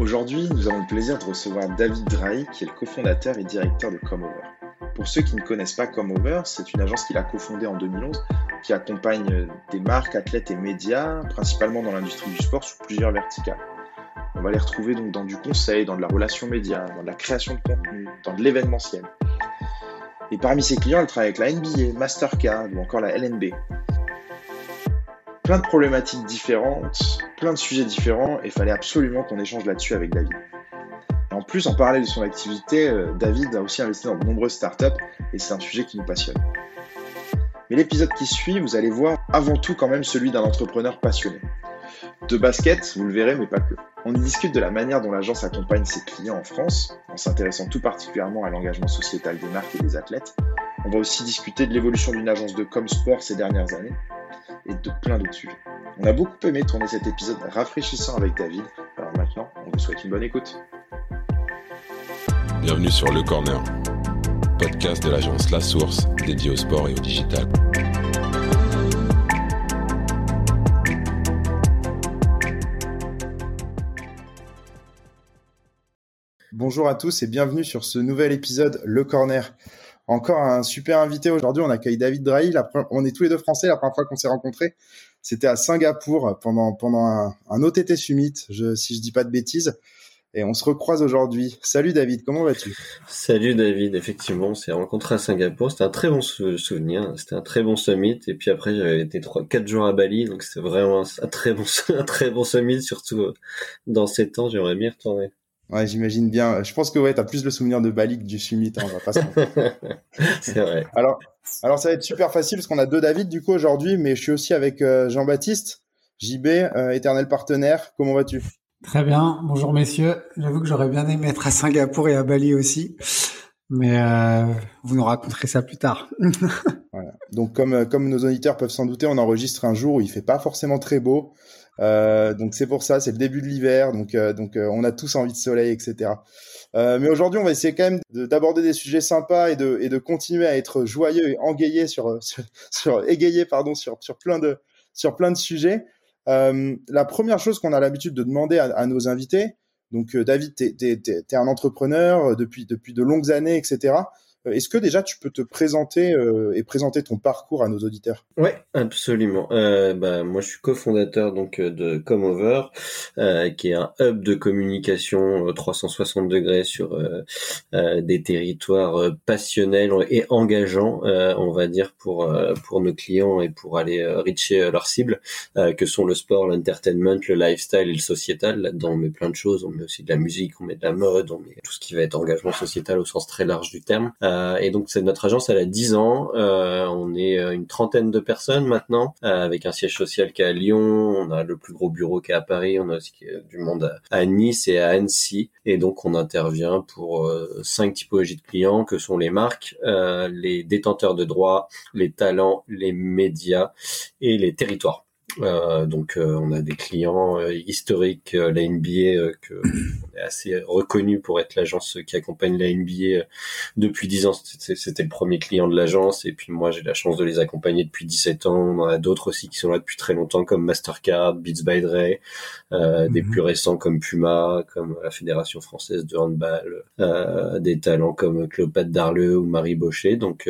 Aujourd'hui, nous avons le plaisir de recevoir David Drahi, qui est le cofondateur et directeur de Comeover. Pour ceux qui ne connaissent pas Comeover, c'est une agence qu'il a cofondée en 2011 qui accompagne des marques, athlètes et médias, principalement dans l'industrie du sport, sous plusieurs verticales. On va les retrouver donc dans du conseil, dans de la relation média, dans de la création de contenu, dans de l'événementiel. Et parmi ses clients, elle travaille avec la NBA, Mastercard ou encore la LNB. Plein de problématiques différentes, plein de sujets différents, et il fallait absolument qu'on échange là-dessus avec David. Et en plus, en parallèle de son activité, euh, David a aussi investi dans de nombreuses startups, et c'est un sujet qui nous passionne. Mais l'épisode qui suit, vous allez voir avant tout quand même celui d'un entrepreneur passionné. De basket, vous le verrez, mais pas que. On y discute de la manière dont l'agence accompagne ses clients en France, en s'intéressant tout particulièrement à l'engagement sociétal des marques et des athlètes. On va aussi discuter de l'évolution d'une agence de Comsport ces dernières années et de plein d'autres sujets. On a beaucoup aimé tourner cet épisode rafraîchissant avec David. Alors maintenant, on vous souhaite une bonne écoute. Bienvenue sur Le Corner, podcast de l'agence La Source dédié au sport et au digital. Bonjour à tous et bienvenue sur ce nouvel épisode Le Corner. Encore un super invité aujourd'hui, on accueille David Drahi. On est tous les deux français, la première fois qu'on s'est rencontrés, c'était à Singapour pendant, pendant un, OTT Summit, je, si je dis pas de bêtises. Et on se recroise aujourd'hui. Salut David, comment vas-tu? Salut David, effectivement, on s'est rencontré à Singapour. C'était un très bon souvenir, c'était un très bon summit. Et puis après, j'avais été trois, quatre jours à Bali, donc c'était vraiment un, très bon, un très bon summit, surtout dans ces temps. J'aimerais bien retourner. Ouais, j'imagine bien. Je pense que ouais, t'as plus le souvenir de Bali que du Summit. Hein, on va pas C'est vrai. Alors, alors ça va être super facile parce qu'on a deux David du coup aujourd'hui, mais je suis aussi avec euh, Jean-Baptiste, JB, euh, éternel partenaire. Comment vas-tu? Très bien. Bonjour messieurs. J'avoue que j'aurais bien aimé être à Singapour et à Bali aussi, mais euh, vous nous raconterez ça plus tard. voilà. Donc comme comme nos auditeurs peuvent s'en douter, on enregistre un jour où il fait pas forcément très beau. Euh, donc c'est pour ça, c'est le début de l'hiver, donc euh, donc euh, on a tous envie de soleil, etc. mais aujourd'hui, on va essayer quand même d'aborder des sujets sympas et de et de continuer à être joyeux et engayé sur sur, égayé pardon sur sur plein de sur plein de sujets. la première chose qu'on a l'habitude de demander à, nos invités, donc David, t'es es, es, un entrepreneur depuis depuis de longues années, etc. Euh, est-ce que déjà tu peux te présenter euh, et présenter ton parcours à nos auditeurs? Ouais, absolument. Euh, bah, moi, je suis cofondateur donc euh, de Comeover, euh, qui est un hub de communication 360 degrés sur des territoires passionnels et engageants, on va dire pour pour nos clients et pour aller reacher leurs cibles, que sont le sport, l'entertainment, le lifestyle et le sociétal. Là-dedans, on met plein de choses. On met aussi de la musique, on met de la mode, on met tout ce qui va être engagement sociétal au sens très large du terme. Euh, et donc c'est notre agence, elle a 10 ans. Euh, on est euh, une trentaine de personnes maintenant, avec un siège social qui est à Lyon. On a le plus gros bureau qui est à Paris. On a aussi du monde à, Nice et à Annecy. Et donc on intervient pour cinq typologies de clients que sont les marques, les détenteurs de droits, les talents, les médias et les territoires. Euh, donc euh, on a des clients euh, historiques, la NBA que on est assez reconnu pour être l'agence qui accompagne la NBA depuis 10 ans. C'était le premier client de l'agence et puis moi j'ai la chance de les accompagner depuis 17 ans. On en a d'autres aussi qui sont là depuis très longtemps comme Mastercard, Beats by Dre, des mhm. plus récents comme Puma, comme la Fédération française de handball, des talents comme Cléopâtre Darleux ou Marie Baucher. Donc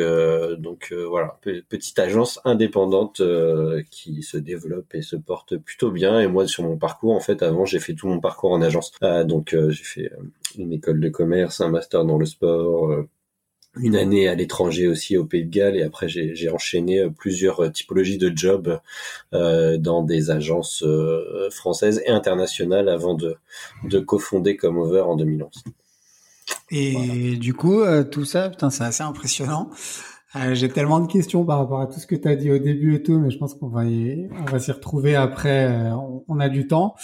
donc voilà, petite agence indépendante qui se développe et se porte plutôt bien. Et moi, sur mon parcours, en fait, avant, j'ai fait tout mon parcours en agence. Euh, donc, euh, j'ai fait euh, une école de commerce, un master dans le sport, une année à l'étranger aussi au Pays de Galles et après j'ai enchaîné plusieurs typologies de jobs dans des agences françaises et internationales avant de, de cofonder Comeover en 2011. Et du coup, tout ça, putain, c'est assez impressionnant. Euh, j'ai tellement de questions par rapport à tout ce que tu as dit au début et tout, mais je pense qu'on va y, on va s'y retrouver après. Euh, on, a du temps.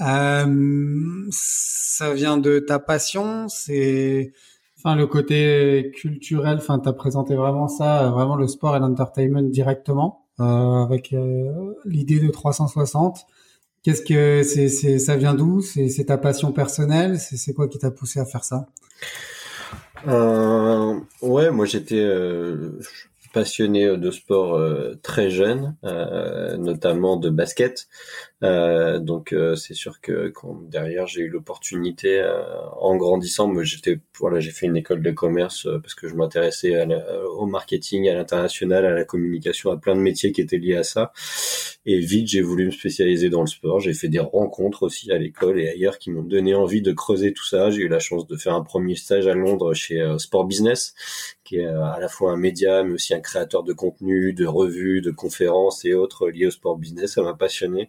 Euh, ça vient de ta passion, c'est, enfin, le côté culturel. Enfin, t'as présenté vraiment ça, vraiment le sport et l'entertainment directement avec l'idée de 360. Qu'est-ce que c'est, ça vient d'où? C'est, ta passion personnelle? C'est quoi qui t'a poussé à faire ça? Euh, ouais, moi j'étais, euh, passionné de sport très jeune, notamment de basket. Donc c'est sûr que quand derrière j'ai eu l'opportunité en grandissant, j'étais voilà j'ai fait une école de commerce parce que je m'intéressais au marketing, à l'international, à la communication, à plein de métiers qui étaient liés à ça. Et vite j'ai voulu me spécialiser dans le sport. J'ai fait des rencontres aussi à l'école et ailleurs qui m'ont donné envie de creuser tout ça. J'ai eu la chance de faire un premier stage à Londres chez Sport Business, qui est à la fois un média mais aussi un créateur de contenu, de revues, de conférences et autres liés au sport business. Ça m'a passionné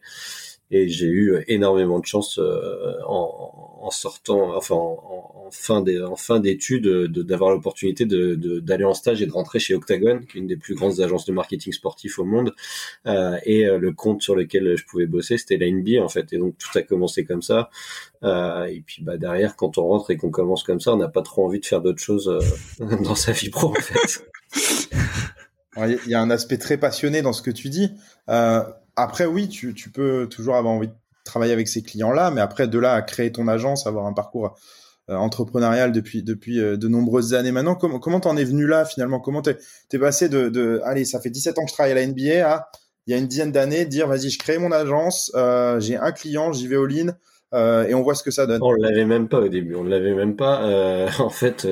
et j'ai eu énormément de chance euh, en, en, sortant, enfin en, en fin des, en fin d'études, d'avoir l'opportunité d'aller de, en stage et de rentrer chez Octagon, qui est une des plus grandes agences de marketing sportif au monde. Euh, et euh, le compte sur lequel je pouvais bosser, c'était la NBA en fait. Et donc tout a commencé comme ça. Euh, et puis bah derrière, quand on rentre et qu'on commence comme ça, on n'a pas trop envie de faire d'autres choses euh, dans sa vie pro en fait. Il y a un aspect très passionné dans ce que tu dis. Euh, après, oui, tu, tu, peux toujours avoir envie de travailler avec ces clients-là, mais après, de là à créer ton agence, avoir un parcours euh, entrepreneurial depuis depuis euh, de nombreuses années maintenant, comment comment t'en es venu là finalement? Comment t'es es passé de, de allez, ça fait 17 ans que je travaille à la NBA à il y a une dizaine d'années dire vas-y, je crée mon agence, euh, j'ai un client, j'y vais au lean. et on voit ce que ça donne. On l'avait même pas au début, on l'avait même pas. en fait,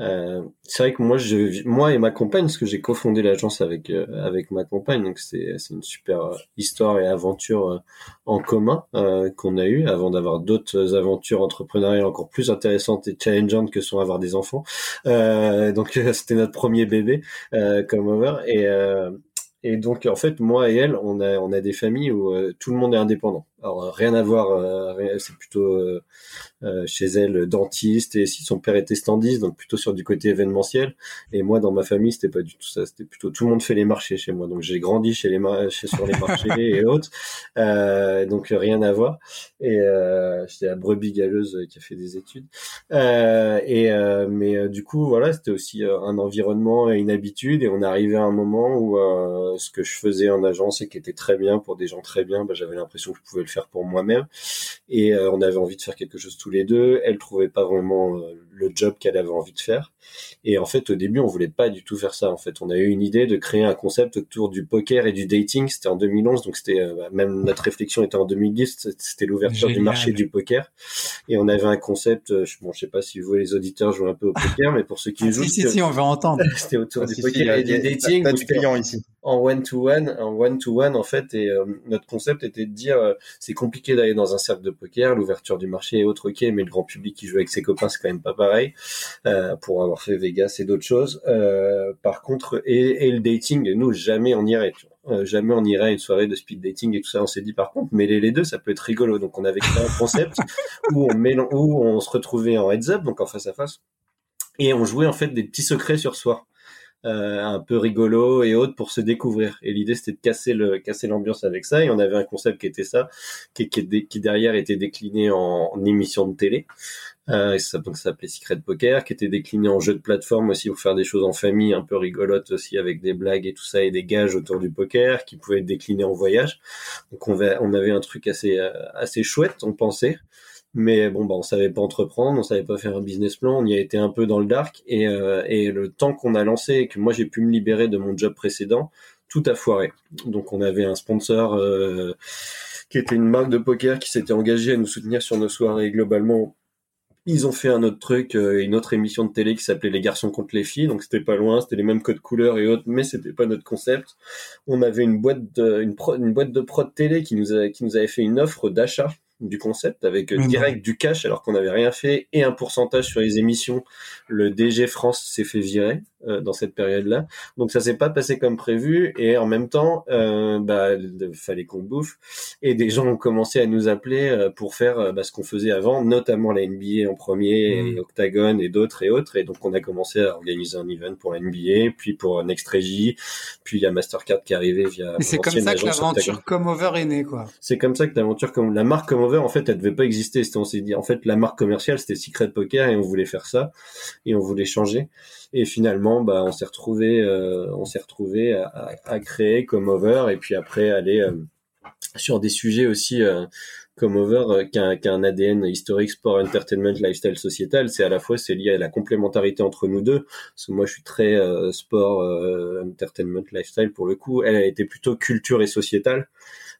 euh, c'est vrai que moi, je, moi et ma compagne, parce que j'ai cofondé l'agence avec euh, avec ma compagne, donc c'est c'est une super euh, histoire et aventure euh, en commun qu'on a eu avant d'avoir d'autres aventures entrepreneuriales encore plus intéressantes et challengeantes que sont avoir des enfants. donc c'était notre premier bébé comme over et et donc, en fait, moi et elle, on a, on a des familles où tout le monde est indépendant. Alors, rien à voir, c'est plutôt euh, chez elle dentiste et si son père était standiste, donc plutôt sur du côté événementiel. Et moi, dans ma famille, c'était pas du tout ça. C'était plutôt tout le monde fait les marchés chez moi. Donc j'ai grandi chez les marchés, sur les marchés et autres. Euh, donc rien à voir. Et euh, j'étais la brebis galeuse qui a fait des études. Euh, et euh, mais du coup, voilà, c'était aussi un environnement et une habitude. Et on arrivait à un moment où ce que je faisais en agence et qui était très bien pour des gens très bien, bah, j'avais l'impression que je pouvais faire pour moi-même. Et on avait envie de faire quelque chose tous les deux. Elle trouvait pas vraiment euh, le job qu'elle avait envie de faire. Et en fait, au début, on voulait pas du tout faire ça. En fait, on a eu une idée de créer un concept autour du poker et du dating. C'était en 2011, donc c'était euh, bah, même notre réflexion était en 2010. C'était l'ouverture du marché du poker. Et on avait un concept. Euh, bon, je sais pas si vous les auditeurs jouent un peu au poker, mais pour ceux qui ah, jouent, si, si, on va entendre. c'était autour ah, du poker et du dating. T'as du client ici en one to one, en one to one en fait. Et euh, notre concept était de dire c'est compliqué d'aller dans un cercle de poker, l'ouverture du marché est autre ok, mais le grand public qui joue avec ses copains c'est quand même pas pareil. Euh, pour avoir fait Vegas et d'autres choses. Euh, par contre, et, le dating, nous jamais on irait. Euh, jamais on irait à une soirée de speed dating et tout ça. On s'est dit par contre, mêler les deux, ça peut être rigolo. Donc on avait créé un concept où on où on se retrouvait en heads up, donc en face à face, et on jouait en fait des petits secrets sur soi. Euh, un peu rigolo et autres pour se découvrir. Et l'idée c'était de casser le casser l'ambiance avec ça. Et on avait un concept qui était ça, qui, qui, qui derrière était décliné en, en émission de télé. Euh, ça, ça s'appelait Secret Poker, qui était décliné en jeu de plateforme aussi pour faire des choses en famille un peu rigolotes aussi avec des blagues et tout ça et des gages autour du poker, qui pouvaient être déclinés en voyage. Donc on, on avait un truc assez euh, assez chouette, on pensait. Mais bon, bah, on savait pas entreprendre, on savait pas faire un business plan, on y a été un peu dans le dark. Et, euh, et le temps qu'on a lancé et que moi j'ai pu me libérer de mon job précédent, tout a foiré. Donc on avait un sponsor euh, qui était une marque de poker qui s'était engagé à nous soutenir sur nos soirées globalement ils ont fait un autre truc, euh, une autre émission de télé qui s'appelait Les garçons contre les filles, donc c'était pas loin, c'était les mêmes codes couleurs et autres, mais c'était pas notre concept. On avait une boîte de, une, une boîte de prod télé qui nous a, qui nous avait fait une offre d'achat du concept avec euh, direct du cash alors qu'on n'avait rien fait et un pourcentage sur les émissions. Le DG France s'est fait virer euh, dans cette période-là. Donc ça s'est pas passé comme prévu et en même temps, euh, bah, fallait qu'on bouffe et des gens ont commencé à nous appeler euh, pour faire bah, ce qu'on faisait avant, notamment la NBA en premier, mmh. et Octagon et d'autres et autres. Et donc on a commencé à organiser un event pour la NBA, puis pour Next Regi, puis il y a Mastercard qui est arrivé via. C'est comme ça que l'aventure Come Over est née, quoi. C'est comme ça que l'aventure comme la marque Come Over, en fait, elle devait pas exister. On s'est dit, en fait, la marque commerciale c'était Secret Poker et on voulait faire ça et on voulait changer. Et finalement, bah, on s'est retrouvé, euh, on s'est retrouvé à, créer comme over et puis après aller euh, sur des sujets aussi euh, comme over qui a, un ADN historique sport entertainment lifestyle sociétal. C'est à la fois c'est lié à la complémentarité entre nous deux. Parce que moi je suis très sport entertainment lifestyle pour le coup. Elle a été plutôt culture et sociétal.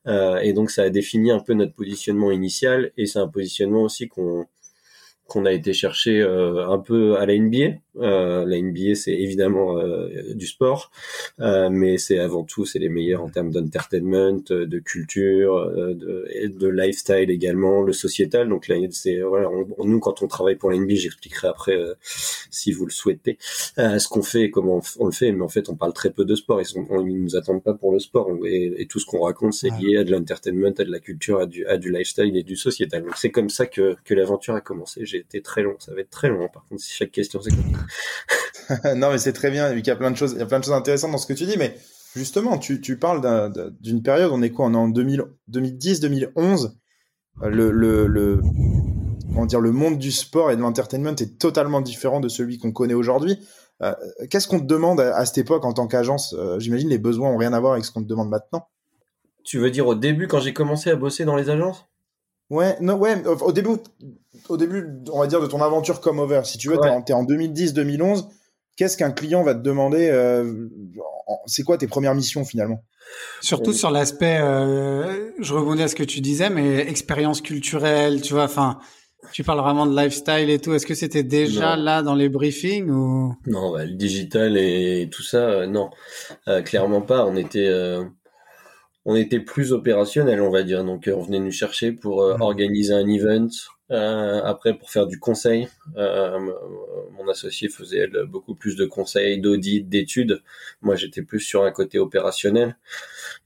Et donc ça a défini un peu notre positionnement initial. Et c'est un positionnement aussi qu'on qu'on a été chercher euh, un peu à la NBA. Euh, la NBA, c'est évidemment euh, du sport, euh, mais c'est avant tout, c'est les meilleurs en termes d'entertainment, de culture, de, et de lifestyle également, le sociétal. Donc là, c'est voilà, nous quand on travaille pour la NBA, j'expliquerai après si vous le souhaitez ce qu'on fait et comment on, le fait. Mais en fait, on parle très peu de sport. Ils, sont, ils nous attendent pas pour le sport et, et tout ce qu'on raconte, c'est lié à de l'entertainment, à de la culture, à du, à du lifestyle et du sociétal. Donc c'est comme ça que, que l'aventure a commencé été très long. Ça va être très long, hein, par contre, si chaque question c'est Non, mais c'est très bien, qu'il y a plein de choses, il y a plein de choses intéressantes dans ce que tu dis, mais justement, tu, parles d'une période, on est quoi On est en 2010, 2011. Le, le, le, comment dire, le monde du sport et de l'entertainment est totalement différent de celui qu'on connaît aujourd'hui. Euh, qu'est-ce qu'on te demande à, cette époque en tant qu'agence? Euh, J'imagine les besoins ont rien à voir avec ce qu'on te demande maintenant. Tu veux dire au début quand j'ai commencé à bosser dans les agences? Ouais, non, ouais, au début, au début, on va dire, de ton aventure comme over, si tu veux, tu t'es en, 2010-2011, qu'est-ce qu'un client va te demander euh, C'est quoi tes premières missions finalement? Surtout sur l'aspect, euh, je rebondis à ce que tu disais, mais expérience culturelle, tu vois, enfin, tu parles vraiment de lifestyle et tout. Est-ce que c'était déjà là dans les briefings ou? Non, bah, le digital et tout ça, euh, non, clairement pas. On était on était plus opérationnel, on va dire. Donc, euh, on venait nous chercher pour euh, organiser un event, euh, après pour faire du conseil. mon associé faisait elle, beaucoup plus de conseils, d'audits, d'études. Moi, j'étais plus sur un côté opérationnel.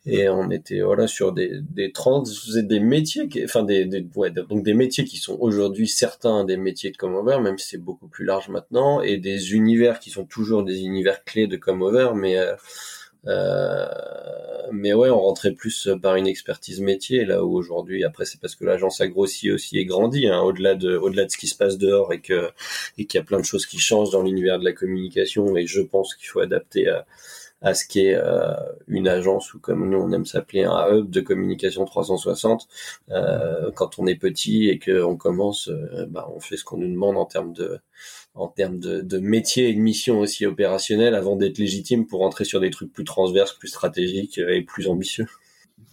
Et on était voilà sur des des trans, des métiers, qui, enfin des, des ouais, donc des métiers qui sont aujourd'hui certains des métiers de Comover, même si c'est beaucoup plus large maintenant, et des univers qui sont toujours des univers clés de Comover, mais euh, mais ouais, on rentrait plus par une expertise métier là où aujourd'hui, après c'est parce que l'agence a grossi aussi et grandi, hein, au-delà de au-delà de ce qui se passe dehors et que et qu'il y a plein de choses qui changent dans l'univers de la communication et je pense qu'il faut adapter à à ce qui est euh, une agence ou comme nous on aime s'appeler un hub de communication 360 euh, quand on est petit et qu'on commence euh, bah, on fait ce qu'on nous demande en termes de en termes de, métier et de mission aussi opérationnelle avant d'être légitime pour entrer sur des trucs plus transverses, plus stratégiques et plus ambitieux.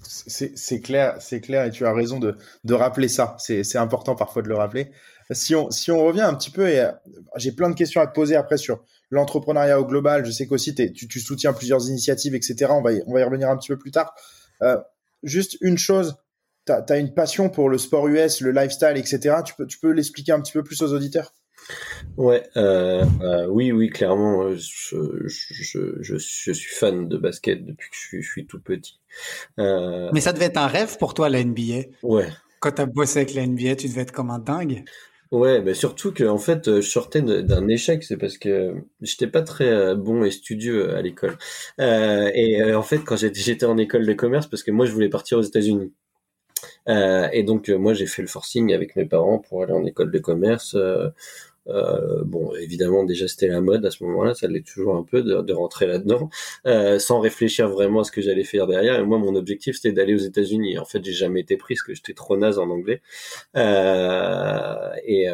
C'est clair, c'est clair et tu as raison de, de rappeler ça. C'est important parfois de le rappeler. Si on, si on revient un petit peu, et euh, j'ai plein de questions à te poser après sur l'entrepreneuriat au global. Je sais qu'aussi tu, tu soutiens plusieurs initiatives, etc. On va y, on va y revenir un petit peu plus tard. Euh, juste une chose, tu as, as, une passion pour le sport US, le lifestyle, etc. Tu peux, tu peux l'expliquer un petit peu plus aux auditeurs? Ouais, euh, euh, oui, oui, clairement, euh, je, je, je, je, suis fan de basket depuis que je suis, tout petit. Euh... Mais ça devait être un rêve pour toi, la NBA. Ouais. Quand tu as bossé avec la NBA, tu devais être comme un dingue. Ouais, mais surtout que en fait, je sortais d'un échec, c'est parce que j'étais pas très bon et studieux à l'école. Et en fait, quand j'étais en école de commerce, parce que moi, je voulais partir aux États-Unis. Euh, et donc moi j'ai fait le forcing avec mes parents pour aller en école de commerce. Euh, euh, bon, évidemment, déjà c'était la mode à ce moment-là, ça l'est toujours un peu de, de rentrer là-dedans, euh, sans réfléchir vraiment à ce que j'allais faire derrière. Et moi, mon objectif c'était d'aller aux États-Unis. En fait, j'ai jamais été pris parce que j'étais trop naze en anglais. Euh, et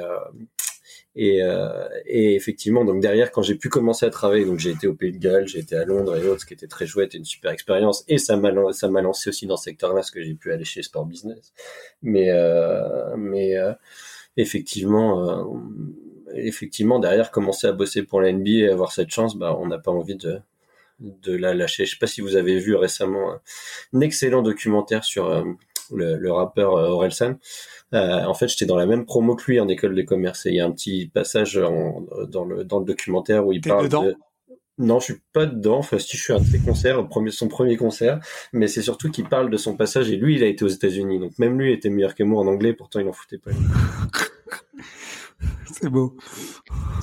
et, euh, et, effectivement, donc derrière, quand j'ai pu commencer à travailler, donc j'ai été au Pays de Galles, j'ai été à Londres et autres, ce qui était très chouette et une super expérience. Et ça m'a ça m'a lancé aussi dans ce secteur-là, ce que j'ai pu aller chez Sport Business. Mais euh, mais euh, effectivement, euh, effectivement, derrière, commencer à bosser pour la NBA et avoir cette chance, bah, on n'a pas envie de de la lâcher. Je sais pas si vous avez vu récemment un excellent documentaire sur euh, le, le, rappeur Orelsan. Euh, en fait, j'étais dans la même promo que lui en école de commerce. Et il y a un petit passage dans, le, dans le documentaire où il parle de... Non, je suis pas dedans. Enfin, si je suis un de ses concerts, son premier concert, mais c'est surtout qu'il parle de son passage. Et lui, il a été aux États-Unis, donc même lui était meilleur que moi en anglais. Pourtant, il en foutait pas. c'est beau.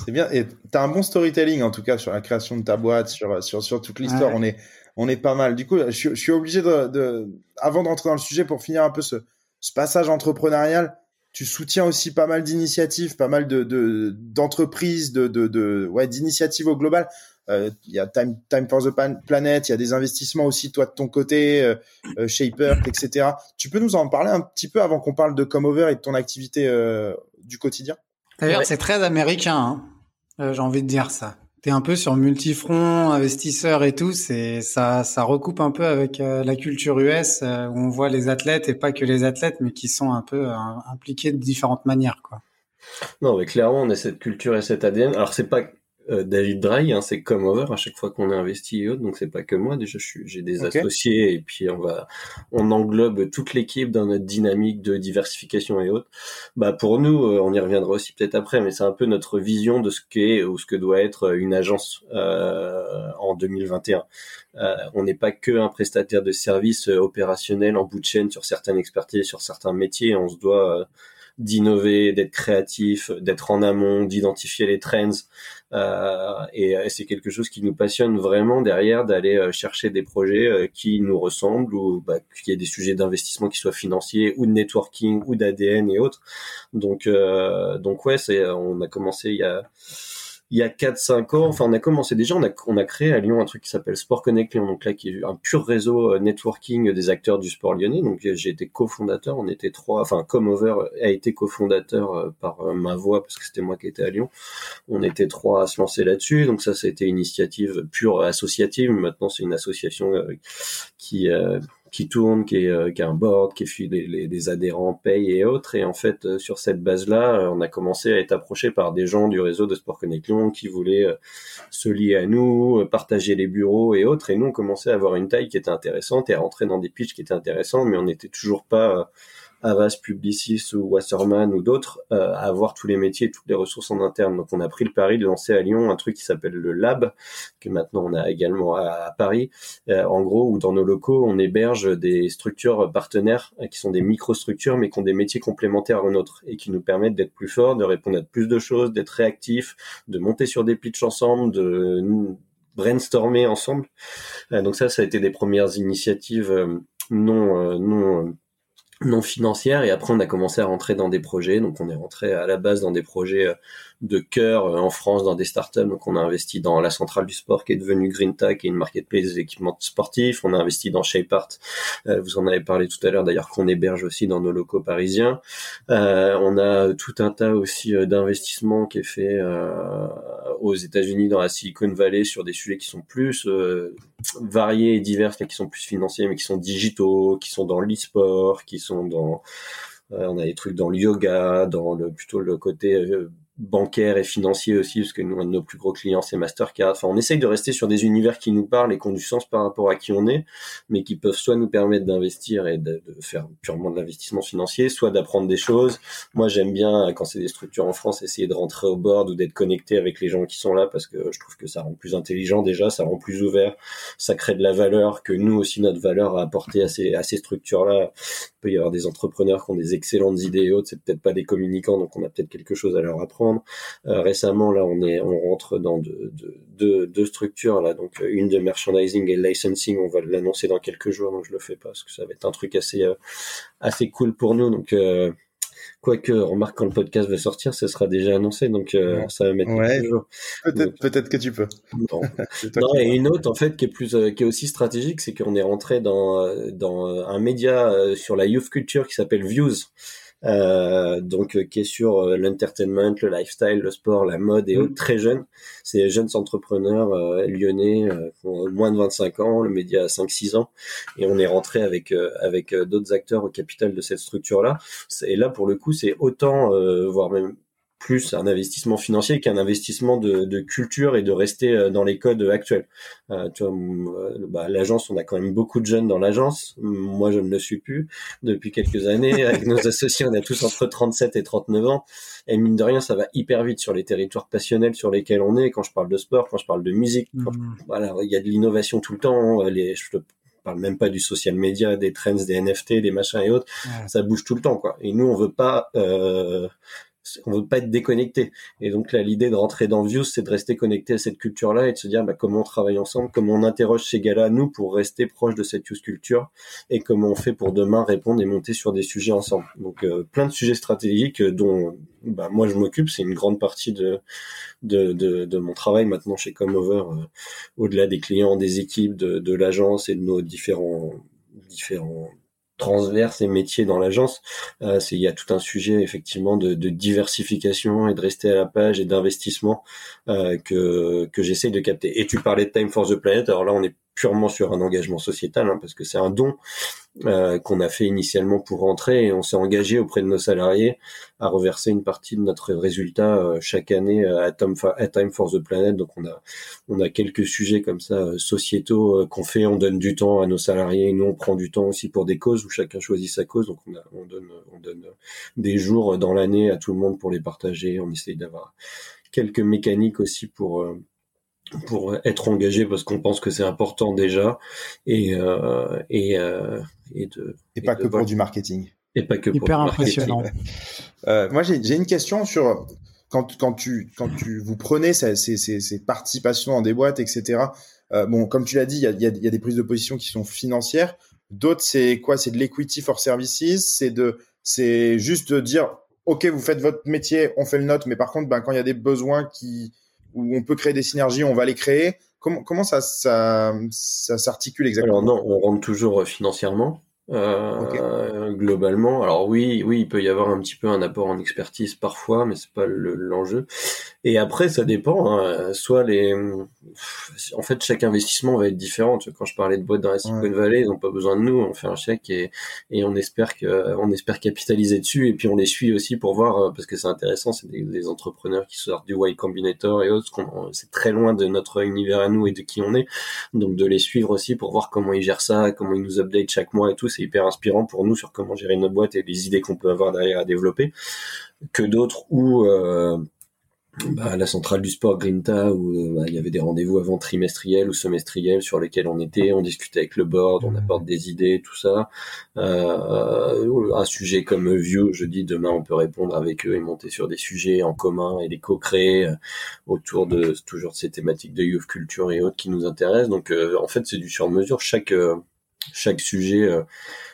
C'est bien. Et t'as un bon storytelling en tout cas sur la création de ta boîte, sur sur sur toute l'histoire. On est on est pas mal. Du coup, je, je suis obligé de, de avant d'entrer dans le sujet pour finir un peu ce ce passage entrepreneurial, tu soutiens aussi pas mal d'initiatives, pas mal de d'entreprises, de, de, de, ouais d'initiatives au global. il y a Time, Time for the Planet, il y a des investissements aussi toi de ton côté, Shaper, etc. Tu peux nous en parler un petit peu avant qu'on parle de Comeover et de ton activité du quotidien? D'ailleurs, c'est très américain. Hein. J'ai envie de dire ça. T'es un peu sur multifront, investisseur et tout. C'est ça, ça recoupe un peu avec la culture US où on voit les athlètes et pas que les athlètes, mais qui sont un peu impliqués de différentes manières, quoi. Non, mais clairement, on a cette culture et cet ADN. Alors, c'est pas euh, David Dry, hein, c'est comme over à chaque fois qu'on a investi et autres, donc c'est pas que moi. Déjà, j'ai des associés et puis on va, on englobe toute l'équipe dans notre dynamique de diversification et autres. Bah pour nous, euh, on y reviendra aussi peut-être après, mais c'est un peu notre vision de ce qu'est ou ce que doit être une agence euh, en 2021. Euh, on n'est pas que un prestataire de services opérationnels en bout de chaîne sur certaines expertises, sur certains métiers. On se doit d'innover, d'être créatif, d'être en amont, d'identifier les trends. Euh, et, c'est quelque chose qui nous passionne vraiment derrière d'aller euh, chercher des projets euh, qui nous ressemblent ou bah, qu'il y ait des sujets d'investissement qui soient financiers ou de networking ou d'ADN et autres. Donc, donc ouais, on a commencé il y a il y a 4-5 ans, enfin on a commencé déjà, on a, on a créé à Lyon un truc qui s'appelle Sport Connect Lyon, donc là qui est un pur réseau euh, networking des acteurs du sport lyonnais. Donc j'ai été cofondateur, on était trois, enfin Comeover a été cofondateur euh, par euh, ma voix parce que c'était moi qui étais à Lyon. On était trois à se lancer là-dessus, donc ça c'était une initiative pure associative. Maintenant c'est une association qui qui tourne, qui, est, euh, qui a un board, qui les, les, adhérents payent et autres. Et en fait, euh, sur cette base-là, euh, on a commencé à être approché par des gens du réseau de Sport Connect Lyon qui voulaient se lier à nous, partager les bureaux et autres. Et nous, on commençait à avoir une taille qui était intéressante et à rentrer dans des pitches qui étaient intéressants, mais on n'était toujours pas Avas, Publicis ou Wasserman ou d'autres euh, avoir tous les métiers toutes les ressources en interne. Donc on a pris le pari de lancer à Lyon un truc qui s'appelle le Lab, que maintenant on a également à, Paris. Euh, en gros, où dans nos locaux, on héberge des structures partenaires euh, qui sont des microstructures mais qui ont des métiers complémentaires aux nôtres et qui nous permettent d'être plus forts, de répondre à plus de choses, d'être réactifs, de monter sur des pitchs ensemble, de brainstormer ensemble. donc ça, ça a été des premières initiatives non non non financière et après on a commencé à rentrer dans des projets. Donc on est rentré à la base dans des projets euh, de cœur euh, en France dans des startups. Donc on a investi dans la centrale du sport qui est devenue GreenTech qui est une marketplace d'équipements sportifs. On a investi dans ShapeArt euh, vous en avez parlé tout à l'heure d'ailleurs qu'on héberge aussi dans nos locaux parisiens. On a tout un tas aussi d'investissements qui est fait aux États-Unis dans la Silicon Valley sur des sujets qui sont plus variés et divers qui sont plus financiers mais qui sont digitaux qui sont dans l'e-sport qui sont dans euh, on a des trucs dans le yoga, dans le plutôt le côté euh, bancaire et financier aussi, parce que nous, un de nos plus gros clients, c'est Mastercard. Enfin, on essaye de rester sur des univers qui nous parlent et qui ont du sens par rapport à qui on est, mais qui peuvent soit nous permettre d'investir et de, faire purement de l'investissement financier, soit d'apprendre des choses. Moi, j'aime bien, quand c'est des structures en France, essayer de rentrer au board ou d'être connecté avec les gens qui sont là, parce que je trouve que ça rend plus intelligent déjà, ça rend plus ouvert, ça crée de la valeur, que nous aussi, notre valeur à apporter à ces, à ces structures-là. Il peut y avoir des entrepreneurs qui ont des excellentes idées et autres, c'est peut-être pas des communicants, donc on a peut-être quelque chose à leur apprendre. Euh, récemment, là, on est, on rentre dans deux, deux, structures là, donc euh, une de merchandising et licensing. On va l'annoncer dans quelques jours, donc je le fais pas parce que ça va être un truc assez, euh, assez cool pour nous. Donc Quoique, remarque, quand le podcast va sortir, ce sera déjà annoncé, donc ça va mettre ouais. Peut-être, peut-être que tu peux. non, et une autre, en fait, qui est plus, qui est aussi stratégique, c'est qu'on est rentré dans, dans un média sur la youth culture qui s'appelle Views. Euh, donc euh, qui est sur euh, l'entertainment, le lifestyle, le sport, la mode et mm. autres, très jeunes. C'est des jeunes entrepreneurs lyonnais qui ont moins de 25 ans, le média a 5-6 ans, et on est rentré avec avec d'autres acteurs au capital de cette structure-là. Et là, pour le coup, c'est autant, voire même plus un investissement financier qu'un investissement de, de, culture et de rester euh, dans les codes actuels. Euh, tu vois, euh, bah, l'agence, on a quand même beaucoup de jeunes dans l'agence. Moi, je ne le suis plus depuis quelques années. Avec nos associés, on a tous entre 37 et 39 ans. Et mine de rien, ça va hyper vite sur les territoires passionnels sur lesquels on est. Quand je parle de sport, quand je parle de musique, mmh. voilà, il y a de l'innovation tout le temps. Les, je parle même pas du social media, des trends, des NFT, des machins et autres. Ça bouge tout le temps, quoi. Et nous, on veut pas euh, on veut pas être déconnecté. Et donc là, l'idée de rentrer dans Views, c'est de rester connecté à cette culture-là et de se dire bah, comment on travaille ensemble, comment on interroge ces gars-là, nous, pour rester proche de cette use culture et comment on fait pour demain répondre et monter sur des sujets ensemble. Donc euh, plein de sujets stratégiques dont bah, moi je m'occupe, c'est une grande partie de, mon travail maintenant chez Comeover, euh, au-delà des clients, des équipes, de, l'agence et de nos différents transverses et métiers dans l'agence. Euh, c'est il y a tout un sujet effectivement de, de, diversification et de rester à la page et d'investissement euh, que que j'essaye de capter. Et tu parlais de Time for the Planet. Alors là, on est purement sur un engagement sociétal, hein, parce que c'est un don euh, qu'on a fait initialement pour rentrer et on s'est engagé auprès de nos salariés à reverser une partie de notre résultat euh, chaque année à, Time for, the Planet. Donc on a on a quelques sujets comme ça euh, sociétaux qu'on fait. On donne du temps à nos salariés et nous on prend du temps aussi pour des causes où chacun choisit sa cause. Donc on, on donne on donne des jours dans l'année à tout le monde pour les partager. On essaye d'avoir quelques mécaniques aussi pour pour être engagé parce qu'on pense que c'est important déjà et euh, et euh, et de et pas que pour du marketing. Et pas que pour du impressionnant. euh, moi j'ai j'ai une question sur quand quand tu quand tu vous prenez ces ces, ces participations dans des boîtes etc. Euh, bon comme tu l'as dit il y a, y, a, y a des prises de position qui sont financières. D'autres c'est quoi? C'est de l'equity for services? C'est de c'est juste de dire ok vous faites votre métier on fait le note mais par contre ben quand il y a des besoins qui où on peut créer des synergies, on va les créer. Comment, comment ça, ça, ça s'articule exactement? Alors non, on rentre toujours financièrement. Euh, globalement. Alors oui, oui, il peut y avoir un petit peu un apport en expertise parfois, mais c'est pas l'enjeu. Et après, ça dépend. Hein. Soit les, en fait, chaque investissement va être différent. Tu vois, quand je parlais de boîtes dans la Silicon Valley, ils n'ont pas besoin de nous. On fait un chèque et, et on espère que, on espère capitaliser dessus. Et puis on les suit aussi pour voir, euh, parce que c'est intéressant. C'est des, entrepreneurs qui sortent du Y Combinator et autres. C'est très loin de notre univers à nous et de qui on est. Donc de les suivre aussi pour voir comment ils gèrent ça, comment ils nous update chaque mois et tout. C'est hyper inspirant pour nous sur comment gérer notre boîte et les idées qu'on peut avoir derrière à développer. Que d'autres où euh, bah, la centrale du sport Grinta où euh, bah, il y avait des rendez-vous avant trimestriels ou semestriels sur lesquels on était, on discutait avec le board, on apporte des idées, tout ça. Euh, un sujet comme View, je dis demain on peut répondre avec eux et monter sur des sujets en commun et les co-créer autour de toujours de ces thématiques de youth culture et autres qui nous intéressent. Donc en fait c'est du sur-mesure. Chaque chaque sujet euh,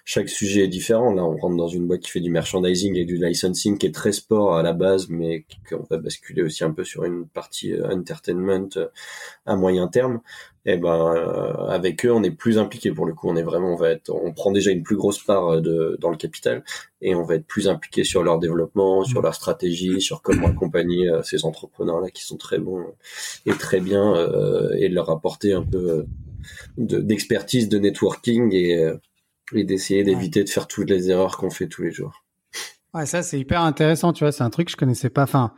chaque sujet est différent. Là on rentre dans une boîte qui fait du merchandising et du licensing qui est très sport à la base mais qu'on va basculer aussi un peu sur une partie euh, entertainment euh, à moyen terme. Et eh ben avec eux on est plus impliqué pour le coup. On est vraiment on va être on prend déjà une plus grosse part de dans le capital et on va être plus impliqué sur leur développement sur leur stratégie sur comment accompagner ces entrepreneurs là qui sont très bons et très bien et leur apporter un peu d'expertise, de, networking et, euh, et d'essayer d'éviter de faire toutes les erreurs qu'on fait tous les jours. Ouais, ça c'est hyper intéressant, tu vois, c'est un truc que je connaissais pas. Enfin,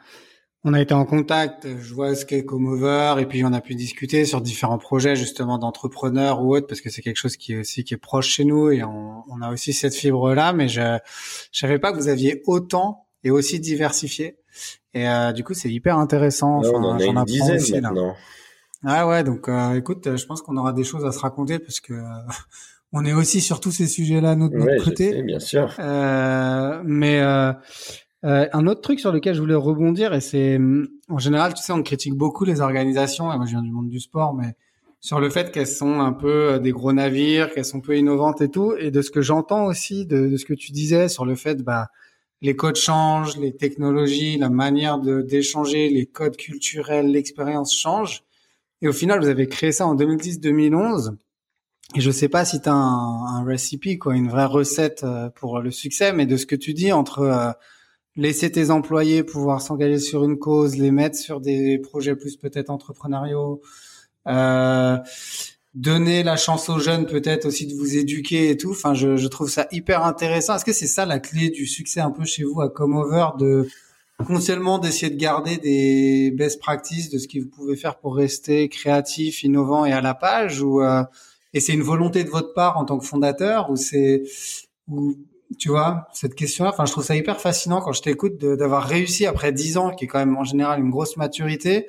on a été en contact, je vois ce qu'est Comover et puis on a pu discuter sur différents projets justement d'entrepreneurs ou autres parce que c'est quelque chose qui est aussi qui est proche chez nous et on, on a aussi cette fibre là, mais je je savais pas que vous aviez autant et aussi diversifié. Et euh, du coup, c'est hyper intéressant. Enfin, on en a une dizaine aussi, maintenant. Là. Ah ouais, donc euh, écoute, je pense qu'on aura des choses à se raconter parce que euh, on est aussi sur tous ces sujets-là de notre côté. bien sûr. Euh, mais euh, un autre truc sur lequel je voulais rebondir et c'est en général, tu sais, on critique beaucoup les organisations. Et moi, je viens du monde du sport, mais sur le fait qu'elles sont un peu des gros navires, qu'elles sont peu innovantes et tout. Et de ce que j'entends aussi de, de, ce que tu disais sur le fait, bah les codes changent, les technologies, la manière d'échanger, les codes culturels, l'expérience change. Et au final, vous avez créé ça en 2010-2011. Et je sais pas si tu un, un recipe, quoi, une vraie recette euh, pour le succès, mais de ce que tu dis entre euh, laisser tes employés pouvoir s'engager sur une cause, les mettre sur des projets plus peut-être entrepreneuriaux, euh, donner la chance aux jeunes peut-être aussi de vous éduquer et tout. Enfin, je, je trouve ça hyper intéressant. Est-ce que c'est ça la clé du succès un peu chez vous à Comeover de seulement d'essayer de garder des best practices de ce que vous pouvez faire pour rester créatif, innovant et à la page ou euh, et c'est une volonté de votre part en tant que fondateur ou c'est ou tu vois cette question-là? Enfin je trouve ça hyper fascinant quand je t'écoute d'avoir réussi après dix ans qui est quand même en général une grosse maturité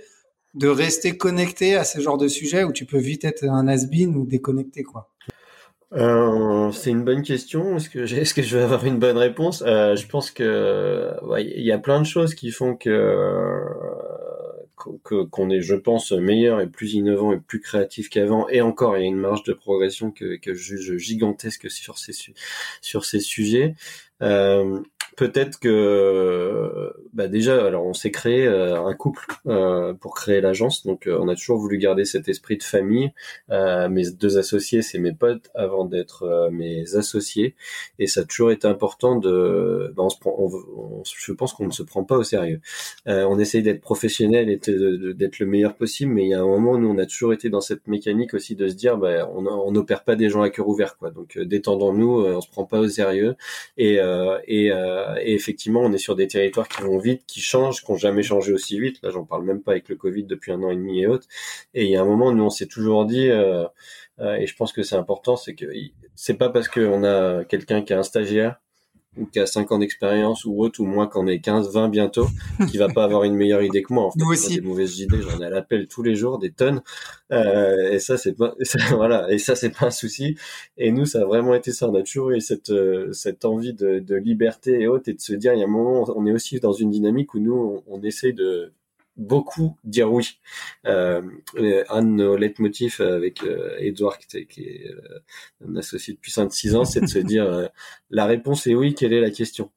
de rester connecté à ce genre de sujet où tu peux vite être un has ou déconnecté quoi. Euh, C'est une bonne question. Est-ce que, est-ce que je vais avoir une bonne réponse? Euh, Je pense que il y a plein de choses qui font que qu'on est, je pense, meilleur et plus innovant et plus créatif qu'avant. Et encore, il y a une marge de progression que, que je juge gigantesque sur ces sur ces sujets. Euh, peut-être que bah déjà, alors on s'est créé euh, un couple euh, pour créer l'agence, donc euh, on a toujours voulu garder cet esprit de famille. mes deux associés, c'est mes potes avant d'être mes associés, et ça a toujours été important de. Bah, on se prend, on, je pense qu'on ne se prend pas au sérieux. on essaye d'être professionnel et d'être le meilleur possible, mais il y a un moment nous on a toujours été dans cette mécanique aussi de se dire, bah, on n'opère pas des gens à cœur ouvert, quoi. Donc détendons-nous, on se prend pas au sérieux, et, et euh, et effectivement, on est sur des territoires qui vont vite, qui changent, qui n'ont jamais changé aussi vite. Là, j'en parle même pas avec le Covid depuis un an et demi et autres. Et il y a un moment, nous, on s'est toujours dit, euh, euh, et je pense que c'est important, c'est que c'est pas parce qu'on a quelqu'un qui a un stagiaire qui a 5 ans d'expérience ou autre, ou moi qu'en ai 15, 20 bientôt, qui va pas avoir une meilleure idée que moi. En fait, aussi. des mauvaises idées, j'en ai à l'appel tous les jours, des tonnes. Euh, et ça, c'est pas, voilà, et ça, c'est pas un souci. Et nous, ça a vraiment été ça. On a toujours eu cette, euh, cette envie de, de liberté et autres, et de se dire, il y a un moment, on est aussi dans une dynamique où nous, on, on essaie de, beaucoup dire oui. Euh, un de nos leitmotifs avec euh, Edouard, qui, qui est euh, un associé depuis 5-6 ans, c'est de se dire euh, la réponse est oui, quelle est la question?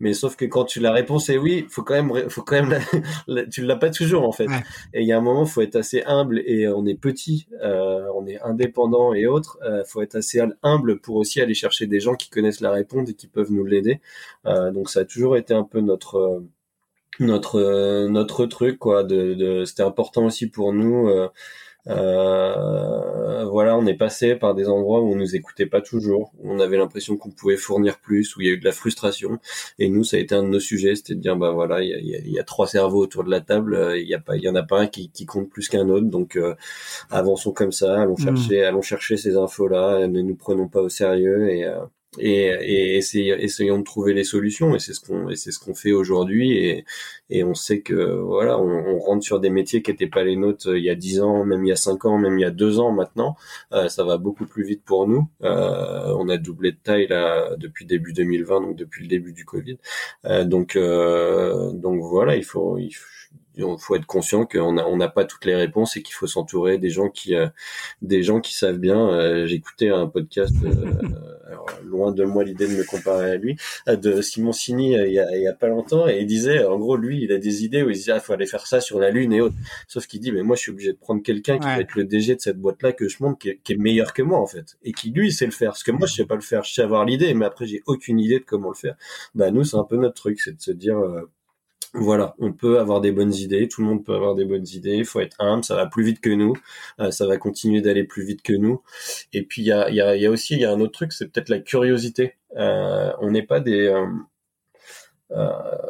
Mais sauf que quand tu la réponse est oui, faut quand même, faut quand même, la, tu l'as pas toujours en fait. Et il y a un moment, faut être assez humble et on est petit, euh, on est indépendant et autres. Euh, faut être assez humble pour aussi aller chercher des gens qui connaissent la réponse et qui peuvent nous l'aider. donc ça a toujours été un peu notre notre euh, notre truc quoi de, de c'était important aussi pour nous euh, euh, voilà on est passé par des endroits où on nous écoutait pas toujours où on avait l'impression qu'on pouvait fournir plus où il y a eu de la frustration et nous ça a été un de nos sujets c'était de dire bah voilà il y a, y, a, y a, trois cerveaux autour de la table il y a pas il y en a pas un qui, qui compte plus qu'un autre donc euh, avançons comme ça allons mmh. chercher allons chercher ces infos là ne nous prenons pas au sérieux et et, et essayons de trouver les solutions. Et c'est ce qu'on c'est ce qu'on fait aujourd'hui. Et, et on sait que voilà on, on rentre sur des métiers qui n'étaient pas les nôtres euh, il y a dix ans même il y a cinq ans même il y a deux ans maintenant. Euh, ça va beaucoup plus vite pour nous. Euh, on a doublé de taille là depuis début 2020 donc depuis le début du Covid. Euh, donc euh, donc voilà il faut il faut il faut être conscient qu'on n'a on n'a pas toutes les réponses et qu'il faut s'entourer des gens qui euh, des gens qui savent bien. Euh, J'écoutais un podcast, euh, alors, loin de moi l'idée de me comparer à lui, de Simon Sini il y, a, il y a pas longtemps et il disait en gros lui il a des idées où il disait ah faut aller faire ça sur la lune et autres. Sauf qu'il dit mais moi je suis obligé de prendre quelqu'un qui ouais. va être le DG de cette boîte là que je montre qui est, qui est, meilleur que moi en fait et qui lui sait le faire. Parce que moi je sais pas le faire, je sais avoir l'idée mais après j'ai aucune idée de comment le faire. Bah nous c'est un peu notre truc, c'est de se dire voilà, on peut avoir des bonnes idées, tout le monde peut avoir des bonnes idées, il faut être humble, ça va plus vite que nous, euh, ça va continuer d'aller plus vite que nous. Et puis il y a, y, a, y a, aussi y a un autre truc, c'est peut-être la curiosité. Euh, on n'est pas des euh,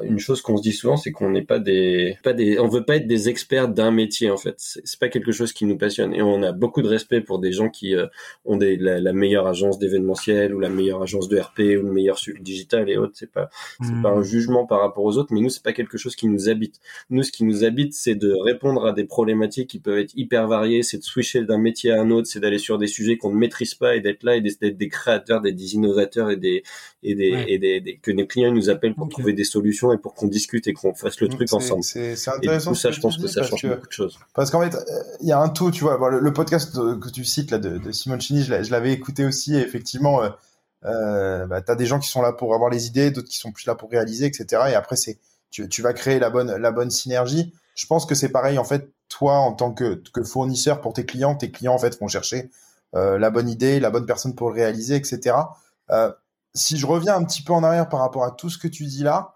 une chose qu'on se dit souvent, c'est qu'on n'est pas des, pas des, on veut pas être des experts d'un métier en fait. C'est pas quelque chose qui nous passionne et on a beaucoup de respect pour des gens qui euh, ont des, la, la, meilleure agence d'événementiel ou la meilleure agence de RP ou le meilleur digital et autres. C'est pas, c'est mmh. pas un jugement par rapport aux autres, mais nous c'est pas quelque chose qui nous habite. Nous, ce qui nous habite, c'est de répondre à des problématiques qui peuvent être hyper variées, c'est de switcher d'un métier à un autre, c'est d'aller sur des sujets qu'on ne maîtrise pas et d'être là et d'être des créateurs, des, des innovateurs et des et des, ouais. et des, des, que nos clients nous appellent pour okay. trouver des solutions et pour qu'on discute et qu'on fasse le truc c'est, ensemble. C'est, intéressant. Et du coup, ça, je pense que ça change que, beaucoup de choses. Parce qu'en fait, il y a un tout, tu vois, bon, le, le, podcast que tu cites là de, de Simoncini, je l'avais écouté aussi. Et effectivement, euh, euh, bah, tu as des gens qui sont là pour avoir les idées, d'autres qui sont plus là pour réaliser, etc. Et après, c'est tu, tu vas créer la bonne, la bonne synergie. Je pense que c'est pareil, en fait, toi, en tant que, que fournisseur pour tes clients, tes clients, en fait, vont chercher euh, la bonne idée, la bonne personne pour le réaliser, etc. Euh, si je reviens un petit peu en arrière par rapport à tout ce que tu dis là,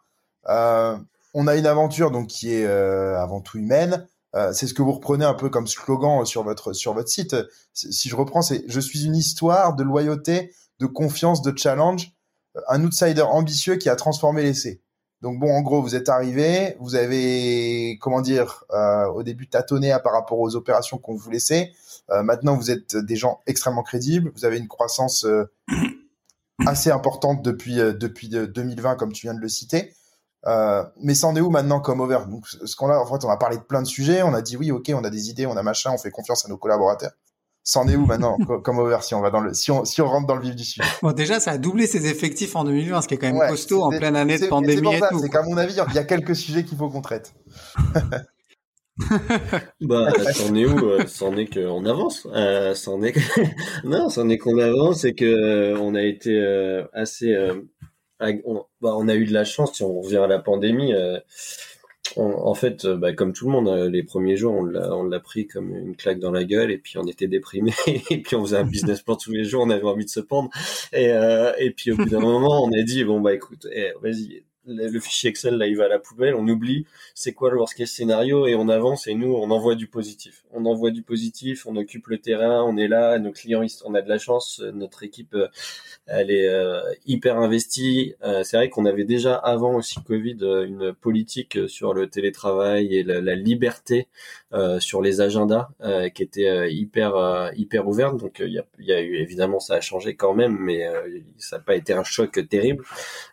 euh, on a une aventure donc qui est euh, avant tout humaine. Euh, c'est ce que vous reprenez un peu comme slogan sur votre sur votre site. Si je reprends, c'est je suis une histoire de loyauté, de confiance, de challenge, un outsider ambitieux qui a transformé l'essai. Donc bon, en gros, vous êtes arrivé, vous avez comment dire euh, au début tâtonné par rapport aux opérations qu'on vous laissait. maintenant, vous êtes des gens extrêmement crédibles. Vous avez une croissance assez importante depuis euh, depuis 2020 comme tu viens de le citer. Euh, mais c'en est où maintenant comme over? Donc, ce qu'on a, en fait, on a parlé de plein de sujets. On a dit oui, ok, on a des idées, on a machin, on fait confiance à nos collaborateurs. c'en est où maintenant comme over si on va dans le si on si on rentre dans le vif du sujet? Bon déjà ça a doublé ses effectifs en 2020 ce qui est quand même costaud en pleine année de pandémie et tout. C'est qu'à mon avis il y a quelques sujets qu'il faut qu'on traite. bah, c'en est où euh, C'en est qu'on avance. Euh, c'en est non, c'en est qu'on avance et que euh, on a été assez. On, bah, on, a eu de la chance si on revient à la pandémie. en fait, bah, comme tout le monde, les premiers jours, on l'a, on l'a pris comme une claque dans la gueule et puis on était déprimé et puis on faisait un business plan tous les jours, on avait envie de se pendre et, et puis au bout d'un moment, on a dit bon bah écoute, eh, vas-y, le, fichier Excel là il va à la poubelle, on oublie c'est quoi le worst case scénario et on avance et nous on envoie du positif. On envoie du positif, on occupe le terrain, on est là, nos clients on a de la chance, notre équipe euh, elle est euh, hyper investie. Euh, c'est vrai qu'on avait déjà avant aussi Covid une politique sur le télétravail et la, liberté sur les agendas qui était hyper hyper ouverte. Donc il y a, y, a, eu évidemment ça a changé quand même, mais ça n'a pas été un choc terrible.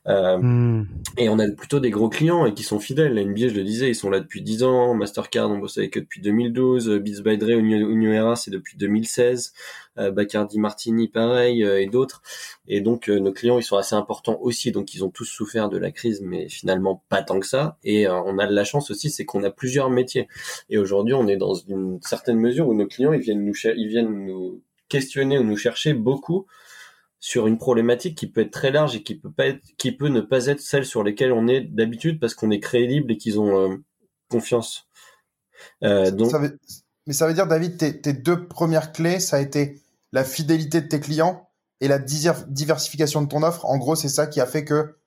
Hmm. Et on a plutôt des gros clients et qui sont fidèles. La NBA, je le disais, ils sont là depuis 10 ans. Mastercard, on bosse avec eux depuis 2012. Beats by Dre, Union c'est depuis 2016. Euh, Bacardi Martini, pareil, euh, et d'autres. Et donc, euh, nos clients, ils sont assez importants aussi. Donc, ils ont tous souffert de la crise, mais finalement pas tant que ça. Et on a de la chance aussi, c'est qu'on a plusieurs métiers. Et aujourd'hui, on est dans une certaine mesure où nos clients, ils viennent nous, ils viennent nous questionner ou nous chercher beaucoup sur une problématique qui peut être très large et qui peut pas être, qui peut ne pas être celle sur lesquelles on est d'habitude parce qu'on est crédible et qu'ils ont euh, confiance. Euh, donc... mais ça veut dire, David, tes, tes, deux premières clés, ça a été la fidélité de tes clients et la diversification de ton offre. En gros, c'est ça qui a fait que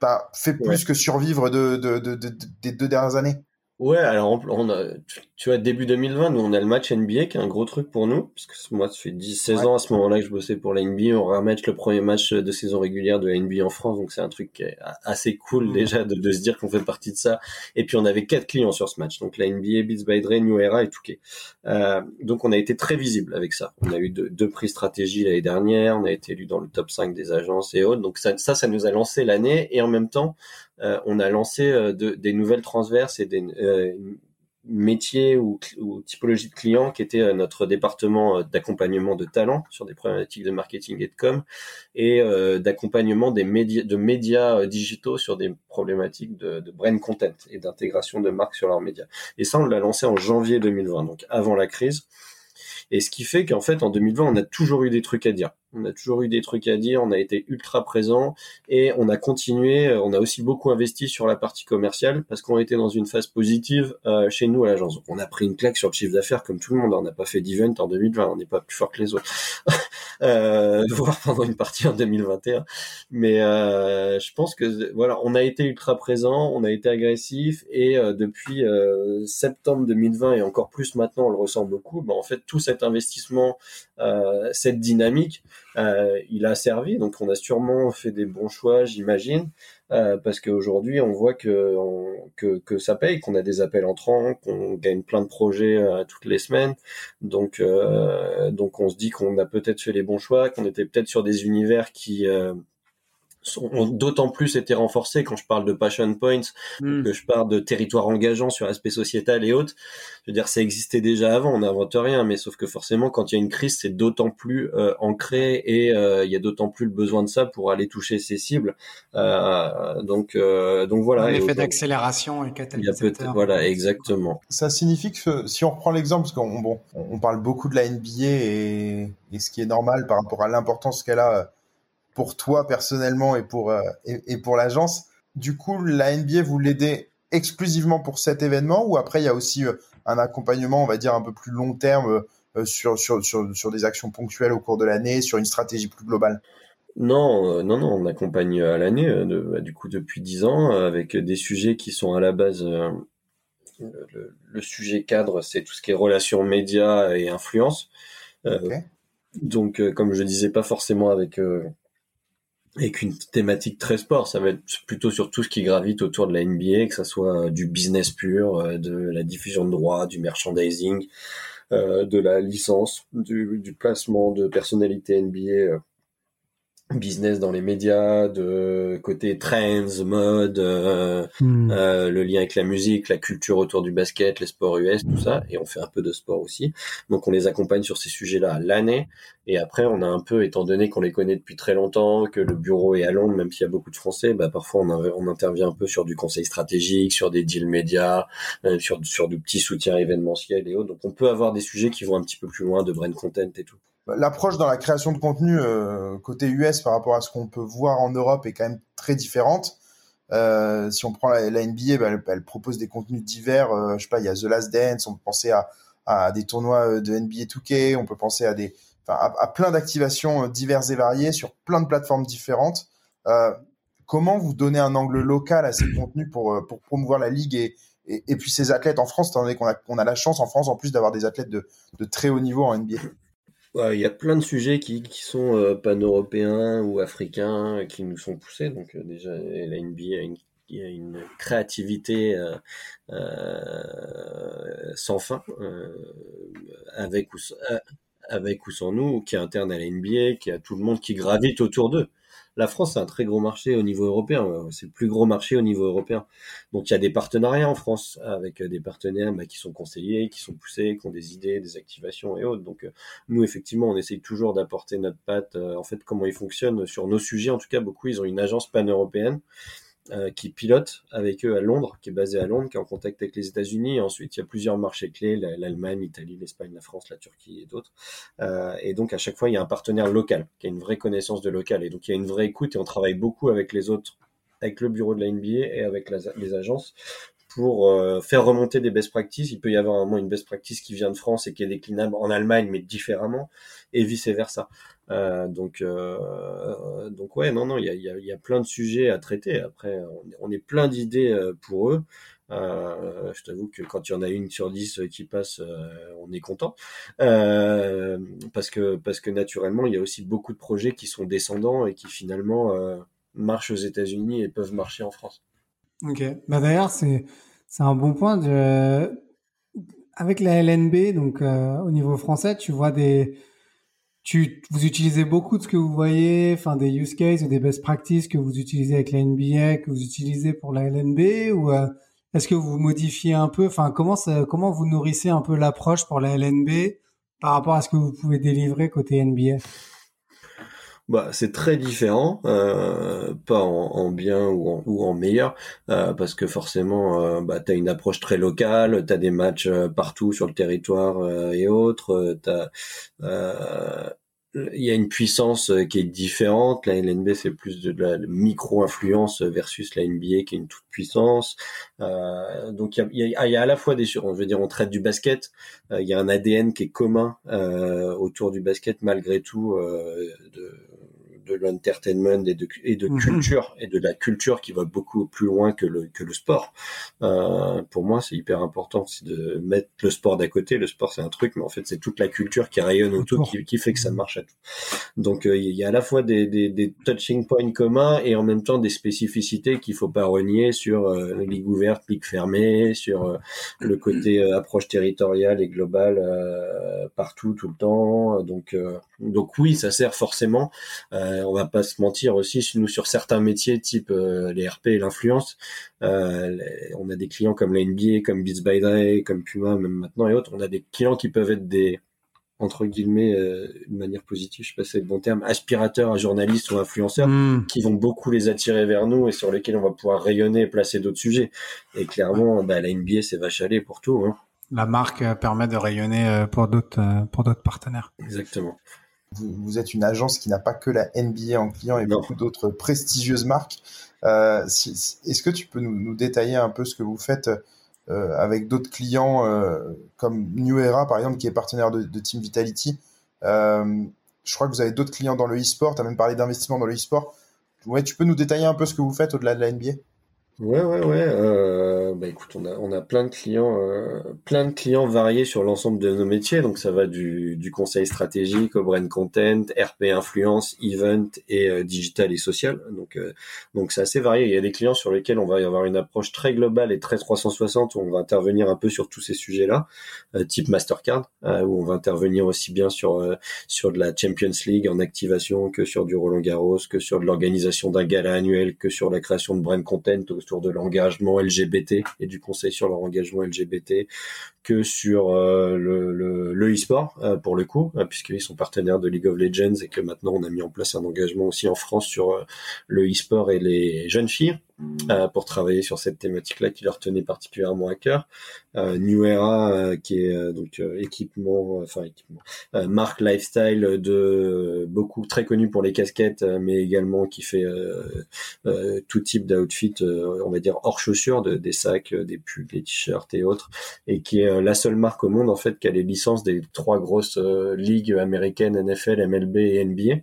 tu as fait plus que survivre de, de, de, des deux dernières années. Ouais, alors on a, tu vois, début 2020, nous on a le match NBA qui est un gros truc pour nous, parce que moi ça fait 10-16 ans à ce moment-là que je bossais pour la NBA, on remet le premier match de saison régulière de la NBA en France, donc c'est un truc qui est assez cool mmh. déjà de, de se dire qu'on fait partie de ça. Et puis on avait quatre clients sur ce match, donc la NBA, Beats by Dre, New Era et Touquet. Euh, donc on a été très visible avec ça. On a eu deux, deux prix stratégie l'année dernière, on a été élu dans le top 5 des agences et autres, donc ça, ça, ça nous a lancé l'année et en même temps euh, on a lancé euh, des nouvelles transverses et des euh, métiers ou, typologies de clients qui étaient notre département d'accompagnement de talent sur des problématiques de marketing et de com et d'accompagnement des médias de médias digitaux sur des problématiques de, de brand content et d'intégration de marques sur leurs médias. Et ça, on l'a lancé en janvier 2020, donc avant la crise. Et ce qui fait qu'en fait, en 2020, on a toujours eu des trucs à dire. On a toujours eu des trucs à dire, on a été ultra présent et on a continué. On a aussi beaucoup investi sur la partie commerciale parce qu'on était dans une phase positive euh, chez nous à l'agence. On a pris une claque sur le chiffre d'affaires comme tout le monde. On n'a pas fait d'event en 2020, on n'est pas plus fort que les autres, euh, voire pendant une partie en 2021. Mais euh, je pense que voilà, on a été ultra présent, on a été agressif et euh, depuis euh, septembre 2020 et encore plus maintenant, on le ressent beaucoup. Ben, en fait, tout cet investissement, euh, cette dynamique euh, il a servi. Donc on a sûrement fait des bons choix, j'imagine, euh, parce qu'aujourd'hui on voit que, que, que ça paye, qu'on a des appels entrants, qu'on gagne plein de projets euh, toutes les semaines. Donc donc on se dit qu'on a peut-être fait les bons choix, qu'on était peut-être sur des univers qui ont d'autant plus été renforcés quand je parle de passion points, hmm. que je parle de territoire engageant sur l'aspect sociétal et autres. Je veux dire, ça existait déjà avant, on n'invente rien, mais sauf que forcément, quand il y a une crise, c'est d'autant plus euh, ancré et euh, il y a d'autant plus le besoin de ça pour aller toucher ses cibles. Euh, donc, donc voilà. Un effet d'accélération et catalyseur. Voilà, exactement. Ça signifie que si on reprend l'exemple, parce qu'on bon, on parle beaucoup de la NBA et, et ce qui est normal par rapport à l'importance qu'elle a pour toi personnellement et pour, euh, et, pour l'agence. Du coup, la NBA, vous l'aidez exclusivement pour cet événement ou après il y a aussi euh, un accompagnement, on va dire, un peu plus long terme euh, sur, sur, sur, sur des actions ponctuelles au cours de l'année, sur une stratégie plus globale? Non, non, non, on accompagne à l'année, bah, du coup depuis dix ans, avec des sujets qui sont à la base. le, sujet cadre, c'est tout ce qui est relations médias et influence. donc, comme je disais, pas forcément avec et qu'une thématique très sport. Ça va être plutôt sur tout ce qui gravite autour de la NBA, que ça soit euh, du business pur, euh, de la diffusion de droits, du merchandising, euh, de la licence, du, du, placement de personnalités NBA business dans les médias, de côté trends, mode, euh, Hmm. euh, le lien avec la musique, la culture autour du basket, les sports US, tout ça, et on fait un peu de sport aussi. Donc on les accompagne sur ces sujets-là l'année, et après on a un peu, étant donné qu'on les connaît depuis très longtemps, que le bureau est à Londres, même s'il y a beaucoup de Français, bah parfois on, a- on intervient un peu sur du conseil stratégique, sur des deals médias, euh, sur sur du petit soutien événementiel et autres. Donc on peut avoir des sujets qui vont un petit peu plus loin de brand content et tout. L'approche dans la création de contenu euh, côté US par rapport à ce qu'on peut voir en Europe est quand même très différente. Euh, si on prend la, NBA, elle, propose des contenus divers. euh, je sais pas, il y a The Last Dance. On peut penser à, des tournois de NBA 2K. On peut penser à des, à, à plein d'activations diverses et variées sur plein de plateformes différentes. Comment vous donnez un angle local à ces contenus pour pour promouvoir la ligue et et, puis ces athlètes en France, étant donné qu'on a, a la chance en France en plus d'avoir des athlètes de, de très haut niveau en NBA. Il y a plein de sujets qui, sont euh, pan-européens ou africains euh, qui nous sont poussés. Donc euh, déjà, la a une, créativité euh, sans fin, avec ou, avec ou sans nous, qui est interne à la NBA, qui a tout le monde qui gravite autour d'eux. La France, c'est un très gros marché au niveau européen. C'est le plus gros marché au niveau européen. Donc il y a des partenariats en France avec euh, des partenaires bah, qui sont conseillés, qui sont poussés, qui ont des idées, des activations et autres. Donc euh, nous, effectivement, on essaye toujours d'apporter notre patte. euh, en fait, comment ils fonctionnent sur nos sujets. En tout cas, beaucoup, ils ont une agence pan-européenne euh, qui pilote avec eux à Londres, qui est basée à Londres, qui est en contact avec les États-Unis. Ensuite, il y a plusieurs marchés clés la- l'Allemagne, l'Italie, l'Espagne, la France, la Turquie et d'autres. Euh, et donc, à chaque fois, il y a un partenaire local qui a une vraie connaissance de local. Et donc, il y a une vraie écoute et on travaille beaucoup avec les autres, avec le bureau de la NBA et avec les agences pour euh, faire remonter des best practices. Il peut y avoir vraiment une best practice qui vient de France et qui est déclinable en Allemagne, mais différemment, et vice versa. Euh, donc, euh, donc ouais, non, non, il y a, plein de sujets à traiter. Après, on, est- plein d'idées euh, pour eux. Euh, je t'avoue que quand il y en a une sur dix qui passe, on est content parce que parce que naturellement, il y a aussi beaucoup de projets qui sont descendants et qui finalement marchent aux États-Unis et peuvent marcher en France. Ok. Bah d'ailleurs, c'est c'est un bon point. Avec la LNB, donc au niveau français, tu vois des, tu vous utilisez beaucoup de ce que vous voyez, enfin des use cases ou des best practices que vous utilisez avec la NBA, que vous utilisez pour la LNB, ou euh, est-ce que vous modifiez un peu, enfin comment ça, comment vous nourrissez un peu l'approche pour la LNB par rapport à ce que vous pouvez délivrer côté NBA Bah, c'est très différent, euh, pas en, en bien ou en, ou en meilleur, euh, parce que forcément, euh, bah, tu as une approche très locale, tu as des matchs euh, partout sur le territoire euh, et autres, il y a une puissance qui est différente. La LNB, c'est plus de la micro-influence versus la NBA qui est une toute puissance. Euh, donc, il y a, il y, a, à la fois des, je veux dire, on traite du basket. Il y a un ADN qui est commun euh, autour du basket malgré tout de de l'entertainment et de, et de Mhm. culture et de la culture qui va beaucoup plus loin que le, que le sport. Euh, pour moi, c'est hyper important c'est de mettre le sport d'à côté. Le sport, c'est un truc, mais en fait, c'est toute la culture qui rayonne autour qui, qui fait que ça marche à tout. Donc, euh, il y a à la fois des, des, des touching points communs et en même temps des spécificités qu'il faut pas renier sur euh, ligue ouverte, ligue fermée, sur euh, le côté approche territoriale et globale partout, tout le temps. Donc, donc oui, ça sert forcément. Euh, on va pas se mentir aussi, nous sur certains métiers type euh, les RP et l'influence, euh, on a des clients comme la NBA, comme Beats by Dre, comme Puma, même maintenant et autres. On a des clients qui peuvent être des entre guillemets, euh, de manière positive, je sais pas si c'est le bon terme, aspirateurs à journalistes ou influenceurs Hmm. qui vont beaucoup les attirer vers nous et sur lesquels on va pouvoir rayonner et placer d'autres sujets. Et clairement, bah, la NBA, c'est vache à pour tout. Hein. La marque permet de rayonner pour d'autres pour d'autres partenaires. Exactement. Vous, vous êtes une agence qui n'a pas que la NBA en client et Non. beaucoup d'autres prestigieuses marques. Euh, si- Est-ce que tu peux nous, nous détailler un peu ce que vous faites euh, avec d'autres clients euh, comme New Era, par exemple, qui est partenaire de, de Team Vitality Je crois que vous avez d'autres clients dans le e-sport. Tu as même parlé d'investissement dans le e-sport. Ouais, tu peux nous détailler un peu ce que vous faites au-delà de la NBA Ouais, ouais, ouais. Euh, bah, écoute, on a, on a plein de clients, euh, plein de clients variés sur l'ensemble de nos métiers. Donc ça va du, du conseil stratégique au brand content, RP influence, event et euh, digital et social. Donc euh, donc c'est assez varié. Il y a des clients sur lesquels on va y avoir une approche très globale et très 360 où on va intervenir un peu sur tous ces sujets-là, type Mastercard, où on va intervenir aussi bien sur sur de la Champions League en activation que sur du Roland Garros, que sur de l'organisation d'un gala annuel, que sur la création de brand content autour de l'engagement LGBT et du conseil sur leur engagement LGBT que sur euh, le, e-sport euh, pour le coup, euh, puisqu'ils sont partenaires de League of Legends et que maintenant on a mis en place un engagement aussi en France sur le e-sport et les jeunes filles. Euh, pour travailler sur cette thématique-là qui leur tenait particulièrement à cœur. Euh, New Era, euh, qui est donc équipement, enfin équipement, marque lifestyle de beaucoup très connu pour les casquettes, mais également qui fait tout type d'outfit, on va dire hors chaussures, de, des sacs, des pulls, des t-shirts et autres, et qui est la seule marque au monde en fait qui a les licences des trois grosses ligues américaines, NFL, MLB et NBA.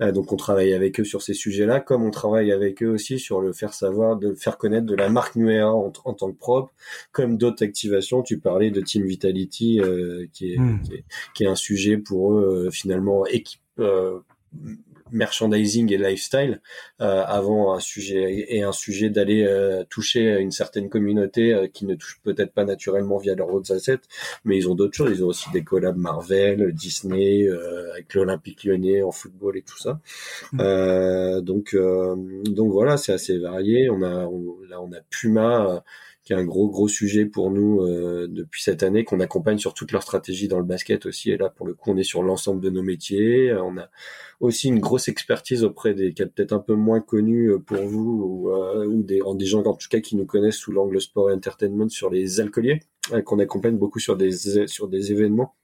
Euh, donc on travaille avec eux sur ces sujets-là, comme on travaille avec eux aussi sur le faire savoir, de faire connaître de la marque Nuea en, en tant que propre, comme d'autres activations. Tu parlais de Team Vitality, euh, qui, est, hmm. qui, est, qui, est, un sujet pour eux euh, finalement équipe merchandising et lifestyle euh, avant un sujet et un sujet d'aller euh, toucher une certaine communauté euh, qui ne touche peut-être pas naturellement via leurs autres assets, mais ils ont d'autres choses. Ils ont aussi des collabs Marvel, Disney, euh, avec l'Olympique Lyonnais en football et tout ça. Mmh. donc donc voilà, c'est assez varié. On a là on a Puma qui est un gros gros sujet pour nous euh, depuis cette année qu'on accompagne sur toute leur stratégie dans le basket aussi. Et là pour le coup on est sur l'ensemble de nos métiers. On a aussi une grosse expertise auprès des qui peut-être un peu moins connus euh, pour vous ou, euh, ou des, des gens en tout cas qui nous connaissent sous l'angle sport et entertainment sur les alcooliers qu'on accompagne beaucoup sur des sur des événements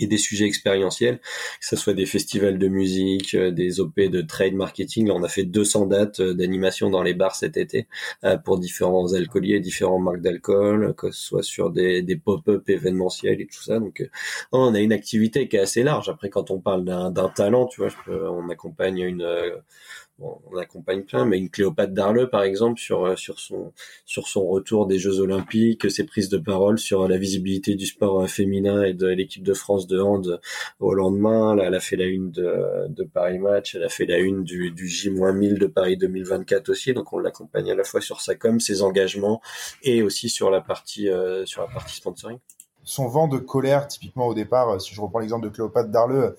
et des sujets expérientiels, que ce soit des festivals de musique, euh, des OP de trade marketing. Là, on a fait 200 dates euh, d'animation dans les bars cet été euh, pour différents alcooliers, différentes marques d'alcool, que ce soit sur des, des pop-up événementiels et tout ça. Donc, on a une activité qui est assez large. Après, quand on parle d'un talent, tu vois, on accompagne une on accompagne plein, mais une Cléopâtre Darle, par exemple, sur euh, sur son sur son retour des Jeux Olympiques, ses prises de parole sur la visibilité du sport euh, féminin et de l'équipe de France de hand au lendemain. Là, elle a fait la une de, de Paris Match, elle a fait la une du, du J-1000 de Paris 2024 aussi. Donc on l'accompagne à la fois sur sa com, ses engagements et aussi sur la partie euh, sur la partie sponsoring. Son vent de colère, typiquement au départ, si je reprends l'exemple de Cléopâtre Darle euh,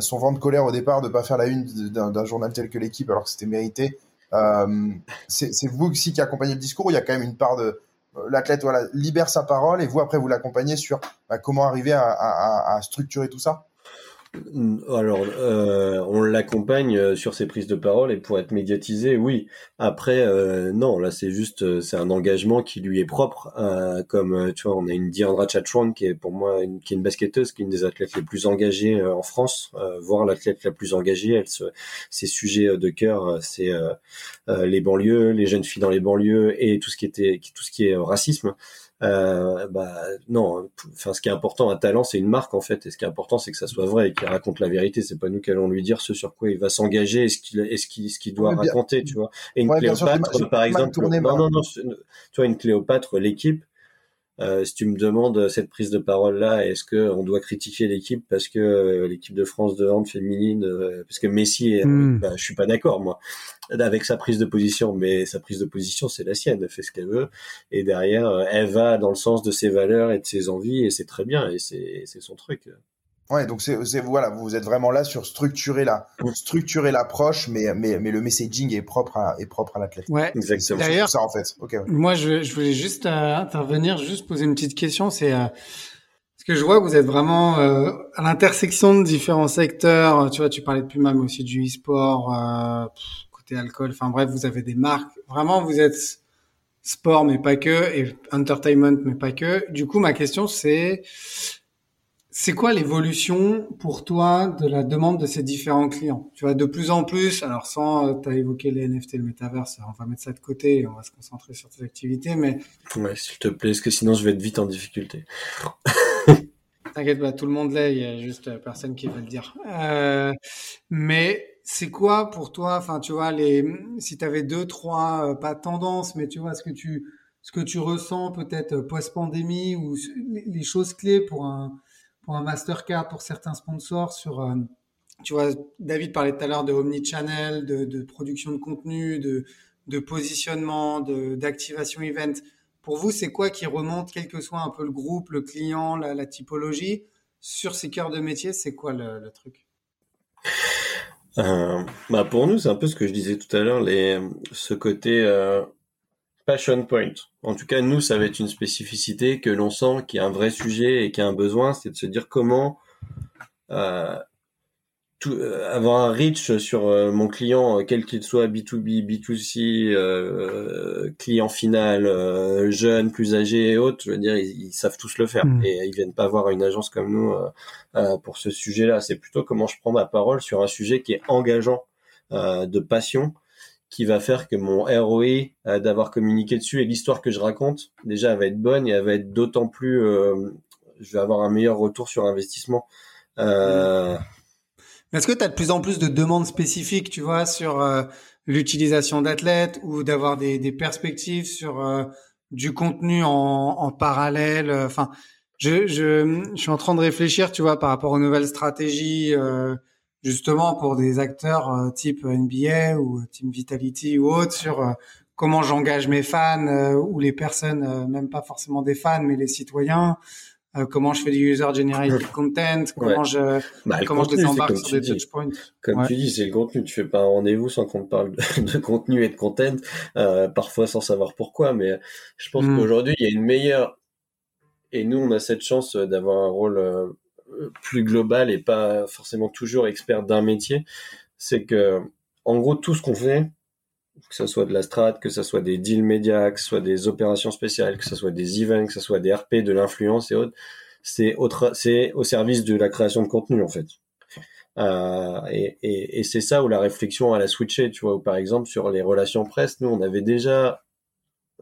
son vent de colère au départ de pas faire la une d'un journal tel que l'équipe alors que c'était mérité. Euh, c'est vous aussi qui accompagnez le discours. Ou il y a quand même une part de euh, l'athlète voilà libère sa parole et vous après vous l'accompagnez sur bah, comment arriver à, à, à structurer tout ça? Alors, euh, on l'accompagne euh, sur ses prises de parole et pour être médiatisé, oui. Après, euh, non, là c'est juste, c'est un engagement qui lui est propre. comme tu vois, on a une Diandra Chatron qui est pour moi qui est une basketteuse, qui est une des athlètes les plus engagées en France, voire l'athlète la plus engagée. Elle se, ses sujets de cœur, c'est les banlieues, les jeunes filles dans les banlieues et tout ce qui était, tout ce qui est racisme. Euh, bah non. Enfin, ce qui est important, un talent, c'est une marque en fait, et ce qui est important, c'est que ça soit vrai et qu'il raconte la vérité. C'est pas nous qui allons lui dire ce sur quoi il va s'engager et ce qu'il, est ce qu'il, ce qu'il doit raconter, tu vois. Et une Cléopâtre, par exemple, non, non, non, tu vois, une Cléopâtre, l'équipe, euh, si tu me demandes cette prise de parole là, est-ce que on doit critiquer l'équipe parce que euh, l'équipe de France de hand féminine, euh, parce que Messi, est, hmm. bah, je suis pas d'accord moi avec sa prise de position, mais sa prise de position c'est la sienne, elle fait ce qu'elle veut et derrière elle va dans le sens de ses valeurs et de ses envies et c'est très bien et c'est c'est son truc. Ouais, donc c'est voilà, vous êtes vraiment là sur structurer la structurer l'approche, mais mais mais le messaging est propre à est propre à l'athlète. Ouais, exactement. D'ailleurs, ça en fait. Moi, je, je voulais juste euh, intervenir, juste poser une petite question. C'est euh, parce que je vois vous êtes vraiment euh, à l'intersection de différents secteurs. Tu vois, tu parlais de Puma, mais aussi du e-sport, euh, côté alcool. Enfin bref, vous avez des marques. Vraiment, vous êtes sport, mais pas que, et entertainment, mais pas que. Du coup, ma question, c'est c'est quoi l'évolution pour toi de la demande de ces différents clients? Tu vois, de plus en plus, alors sans, euh, tu as évoqué les NFT, le métaverse, on va mettre ça de côté et on va se concentrer sur tes activités, mais... Ouais, s'il te plaît, parce que sinon je vais être vite en difficulté. T'inquiète pas, tout le monde l'est, il y a juste euh, personne qui va le dire. Euh, mais c'est quoi pour toi, enfin tu vois, les, si tu avais deux, trois, pas tendance, mais tu vois, ce que tu ce que tu ressens peut-être post-pandémie ou les choses clés pour un, pour un Mastercard, pour certains sponsors sur, euh, tu vois, David parlait tout à l'heure de omnichannel, de, de production de contenu, de, positionnement, d'activation event. Pour vous, c'est quoi qui remonte, quel que soit un peu le groupe, le client, la, typologie, sur ces cœurs de métier, c'est quoi le, le truc? Euh, bah pour nous, c'est un peu ce que je disais tout à l'heure, les, ce côté euh, passion point. En tout cas, nous, ça va être une spécificité que l'on sent qu'il y a un vrai sujet et qu'il y a un besoin, c'est de se dire comment euh, tout, euh, avoir un reach sur euh, mon client, quel qu'il soit, B2B, B2C, euh, client final, jeune, plus âgé et autres, je veux dire, ils, savent tous le faire. Mm. Et ils viennent pas voir une agence comme nous pour ce sujet-là. C'est plutôt comment je prends ma parole sur un sujet qui est engageant, de passion, qui va faire que mon ROI euh, d'avoir communiqué dessus et l'histoire que je raconte déjà elle va être bonne et elle va être d'autant plus euh, je vais avoir un meilleur retour sur investissement. Euh... Est-ce que tu as de plus en plus de demandes spécifiques, tu vois, sur euh, l'utilisation d'athlètes ou d'avoir des, perspectives sur euh, du contenu en, en parallèle Enfin, je, je, je, suis en train de réfléchir, tu vois, par rapport aux nouvelles stratégies justement pour des acteurs euh, type NBA ou Team Vitality ou autres sur euh, comment j'engage mes fans euh, ou les personnes, même pas forcément des fans, mais les citoyens. comment je fais du user generated content, comment je bah, comment je désembarque sur des touchpoints. Comme tu dis, c'est le contenu. Tu fais pas un rendez-vous sans qu'on te parle de, contenu et de content, parfois sans savoir pourquoi. Mais je pense hmm. qu'aujourd'hui, il y a une meilleure et nous, on a cette chance d'avoir un rôle plus global et pas forcément toujours expert d'un métier, c'est que en gros tout ce qu'on fait, que ce soit de la strat, que ce soit des deals médias, que ce soit des opérations spéciales, que ce soit des events, que ce soit des RP, de l'influence et autres, c'est c'est au service de la création de contenu en fait. Euh, et, et, c'est ça où la réflexion elle a switché, tu vois, ou par exemple sur les relations presse, nous on avait déjà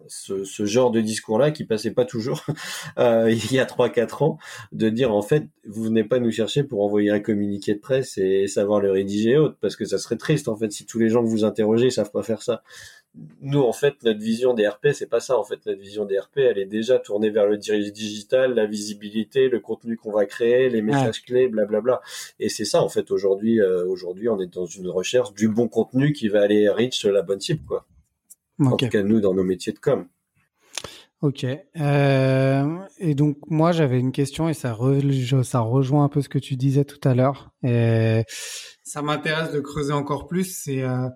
ce, ce, genre de discours-là qui passait pas toujours euh, il y a trois quatre ans, de dire en fait vous venez pas nous chercher pour envoyer un communiqué de presse et savoir le rédiger et autres, parce que ça serait triste en fait si tous les gens que vous interrogez savent pas faire ça. Nous en fait notre vision des RP c'est pas ça en fait notre vision des RP elle est déjà tournée vers le digital, la visibilité, le contenu qu'on va créer, les messages clés, blablabla. Et c'est ça en fait aujourd'hui euh, aujourd'hui on est dans une recherche du bon contenu qui va aller reach la bonne cible quoi. En tout cas, nous, dans nos métiers de com. Ok. Euh, et donc, moi, j'avais une question et ça, ça rejoint un peu ce que tu disais tout à l'heure. Et ça m'intéresse de creuser encore plus. C'est, euh,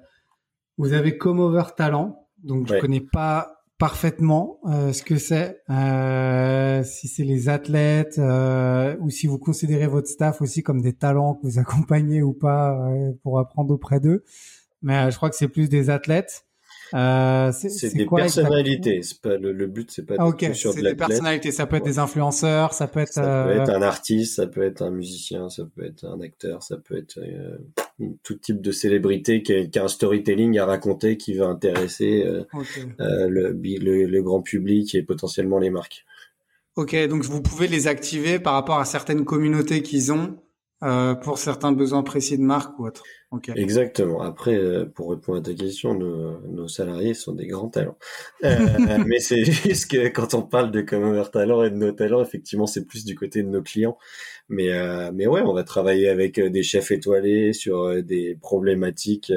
vous avez comme over talent. Donc, je connais pas parfaitement euh, ce que c'est, euh, si c'est les athlètes euh, ou si vous considérez votre staff aussi comme des talents que vous accompagnez ou pas euh, pour apprendre auprès d'eux. Mais je crois que c'est plus des athlètes. Euh, c'est des personnalités. C'est pas le, le but, c'est pas ah, okay. sur de des personnalités. Ça peut être des influenceurs, ça peut être. Ça peut être euh, un artiste, ça peut être un musicien, ça peut être un acteur, ça peut être euh, tout type de célébrité qui a, qui a, un storytelling à raconter qui va intéresser okay. Le, le, le, grand public et potentiellement les marques. Ok, donc vous pouvez les activer par rapport à certaines communautés qu'ils ont pour certains besoins précis de marque ou autre. Exactement. Après, euh, pour répondre à ta question, nos, nos salariés sont des grands talents. Euh, mais c'est juste que quand on parle de Common Talent et de nos talents, effectivement, c'est plus du côté de nos clients. Mais, euh, mais ouais, on va travailler avec des chefs étoilés sur des problématiques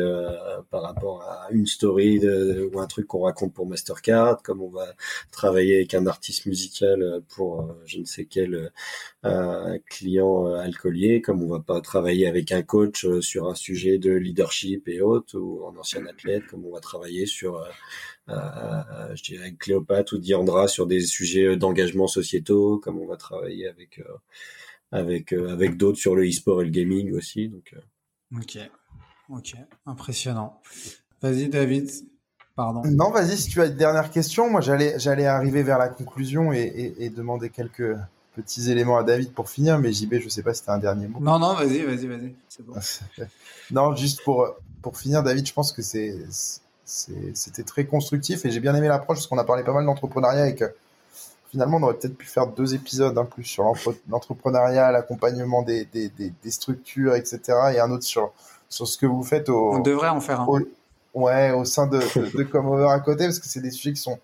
par rapport à une story de, ou un truc qu'on raconte pour Mastercard, comme on va travailler avec un artiste musical pour je ne sais quel client alcoolier, comme on va pas travailler avec un coach sur un sujet de leadership et autres, ou en ancien athlète, comme on va travailler sur, euh, euh, je dirais, Cléopâtre ou Diandra sur des sujets d'engagement sociétaux, comme on va travailler avec euh, avec avec d'autres sur le e-sport et le gaming aussi. Donc. Ok, ok, impressionnant. Vas-y, David. Pardon. Non, vas-y, si tu as une dernière question, moi j'allais j'allais arriver vers la conclusion et, et, et demander quelques petits éléments à David pour finir, mais JB, je sais pas si tu as un dernier mot. Non, non, vas-y, vas-y, vas-y. C'est bon. non, juste pour, pour finir, David, je pense que c'est, c'était très constructif et j'ai bien aimé l'approche parce qu'on a parlé pas mal d'entrepreneuriat et que finalement on aurait peut-être pu faire deux épisodes, un plus sur l'entrepreneuriat, l'accompagnement des, des, des, structures, etc. et un autre sur, sur ce que vous faites au. On devrait en faire un. ouais, au sein de, de, de Comover à côté parce que c'est des sujets qui sont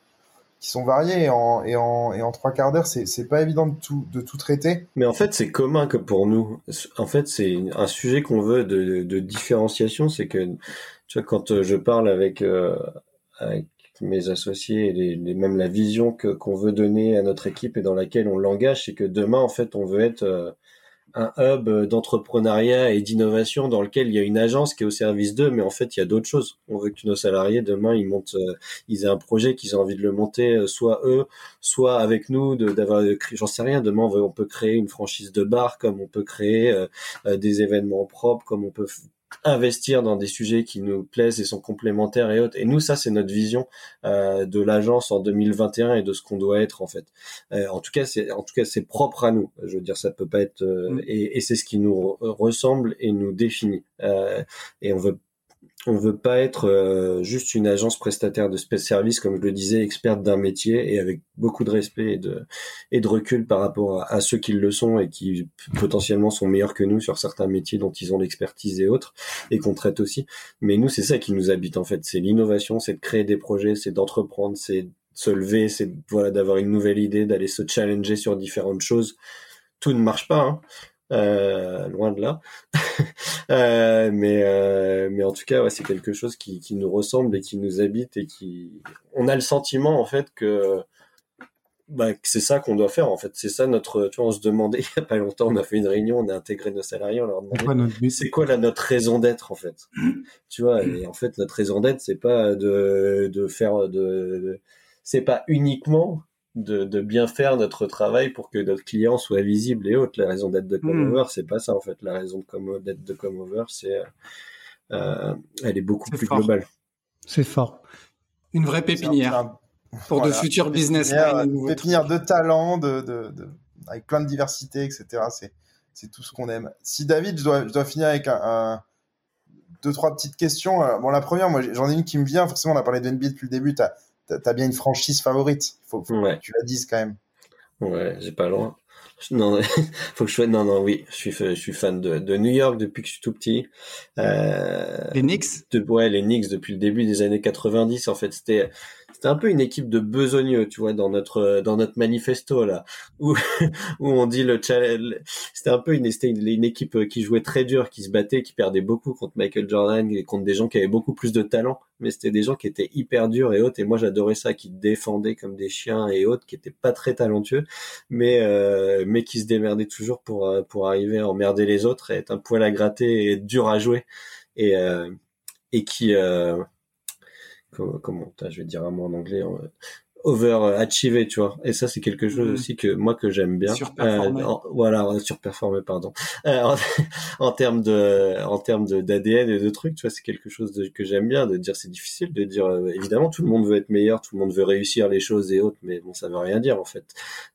qui sont variés et en, trois quarts d'heure, c'est, pas évident de tout, traiter. Mais en fait, c'est commun que pour nous. En fait, c'est un sujet qu'on veut de, différenciation, c'est que, tu vois, quand je parle avec, euh, avec mes associés et même la vision que, qu'on veut donner à notre équipe et dans laquelle on l'engage, c'est que demain, en fait, on veut être euh, un hub d'entrepreneuriat et d'innovation dans lequel il y a une agence qui est au service d'eux, mais en fait, il y a d'autres choses. On veut que nos salariés, demain, ils montent, euh, ils aient un projet qu'ils ont envie de le monter, euh, soit eux, soit avec nous, d'avoir, j'en sais rien, demain, on, on peut créer une franchise de bar, comme on peut créer euh, des événements propres, comme on peut investir dans des sujets qui nous plaisent et sont complémentaires et autres. Et nous, ça, c'est notre vision euh, de l'agence en 2021 et de ce qu'on doit être en fait. Euh, en tout cas, c'est en tout cas c'est propre à nous. Je veux dire, ça peut pas être euh, mm. et, et c'est ce qui nous ressemble et nous définit. Euh, et on veut on veut pas être euh, juste une agence prestataire de service, comme je le disais, experte d'un métier et avec beaucoup de respect et de, et de recul par rapport à, ceux qui le sont et qui potentiellement sont meilleurs que nous sur certains métiers dont ils ont l'expertise et autres et qu'on traite aussi. Mais nous, c'est ça qui nous habite en fait. C'est l'innovation, c'est de créer des projets, c'est d'entreprendre, c'est de se lever, c'est voilà d'avoir une nouvelle idée, d'aller se challenger sur différentes choses. Tout ne marche pas. Hein. Euh, loin de là. euh, mais euh, mais en tout cas, ouais, c'est quelque chose qui, qui nous ressemble et qui nous habite et qui on a le sentiment en fait que bah, c'est ça qu'on doit faire en fait. C'est ça notre. Tu vois, on se demandait il y a pas longtemps, on a fait une réunion, on a intégré nos salariés, on leur demandait c'est quoi la notre raison d'être en fait? tu vois, et en fait notre raison d'être c'est pas de de faire de c'est pas uniquement de, bien faire notre travail pour que notre client soit visible et autres. La raison d'être de hmm. Comeover, c'est pas ça en fait. La raison d'être de Comeover, c'est euh, elle est beaucoup plus globale. C'est fort. Une vraie pépinière pour de futurs business. Une pépinière de talent, de, de, avec plein de diversité, etc. C'est c'est tout ce qu'on aime. Si David, je dois, je dois finir avec un, deux trois petites questions. Euh, bon, la première, moi, j'en ai une qui me vient. Forcément, on a parlé de NBA depuis le début. Tu t'as bien une franchise favorite. Faut, faut que tu la dises quand même. Ouais, j'ai pas loin. Non, faut que je sois. Non, non, oui, je suis, je suis fan de, de New York depuis que je suis tout petit. Euh, les Knicks? De, ouais, les Knicks depuis le début des années 90. En fait, c'était, c'était un peu une équipe de besogneux, tu vois, dans notre, dans notre manifesto là, où, où on dit le C'était un peu une, équipe qui jouait très dur, qui se battait, qui perdait beaucoup contre Michael Jordan et contre des gens qui avaient beaucoup plus de talent mais c'était des gens qui étaient hyper durs et autres. Et moi, j'adorais ça, qui défendaient comme des chiens et autres, qui étaient pas très talentueux, mais euh, mais qui se démerdaient toujours pour euh, pour arriver à emmerder les autres, et être un poil à gratter et dur à jouer, et euh, et qui euh, comment, je vais dire un mot en anglais overachiever, tu vois. Et ça, c'est quelque chose mm. aussi que moi que j'aime bien. Surperformer. Euh, voilà, surperformer, pardon. Euh, en, en, termes de, en termes de d'ADN et de trucs, tu vois, c'est quelque chose de, que j'aime bien de dire. C'est difficile de dire. Euh, évidemment, tout le monde veut être meilleur, tout le monde veut réussir les choses et autres, mais bon, ça veut rien dire en fait.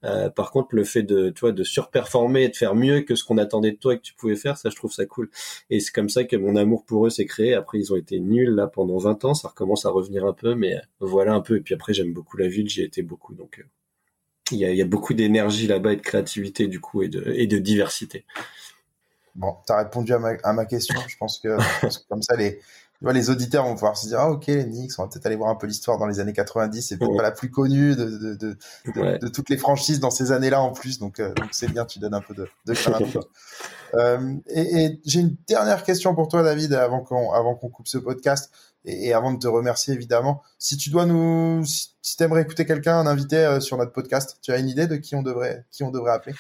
Euh, par contre, le fait de, tu vois, de surperformer et de faire mieux que ce qu'on attendait de toi et que tu pouvais faire, ça, je trouve ça cool. Et c'est comme ça que mon amour pour eux s'est créé. Après, ils ont été nuls là pendant 20 ans, ça recommence à revenir un peu, mais voilà un peu. Et puis après, j'aime beaucoup la vie j'y étais beaucoup. Donc, euh, il y, a, beaucoup d'énergie là-bas et de créativité, du coup, et de, et de diversité. Bon, tu as répondu à ma, question. Je pense que, comme ça, les, les auditeurs vont pouvoir se dire ah ok les Knicks on va peut-être aller voir un peu l'histoire dans les années 90 c'est peut-être pas la plus connue de, de, toutes les franchises dans ces années-là en plus donc euh, donc c'est bien tu donnes un peu de, de euh, et, et j'ai une dernière question pour toi David avant qu'on avant qu'on coupe ce podcast et, avant de te remercier évidemment, si tu dois nous, si, tu aimerais écouter quelqu'un, un invité euh, sur notre podcast, tu as une idée de qui on devrait, qui on devrait appeler?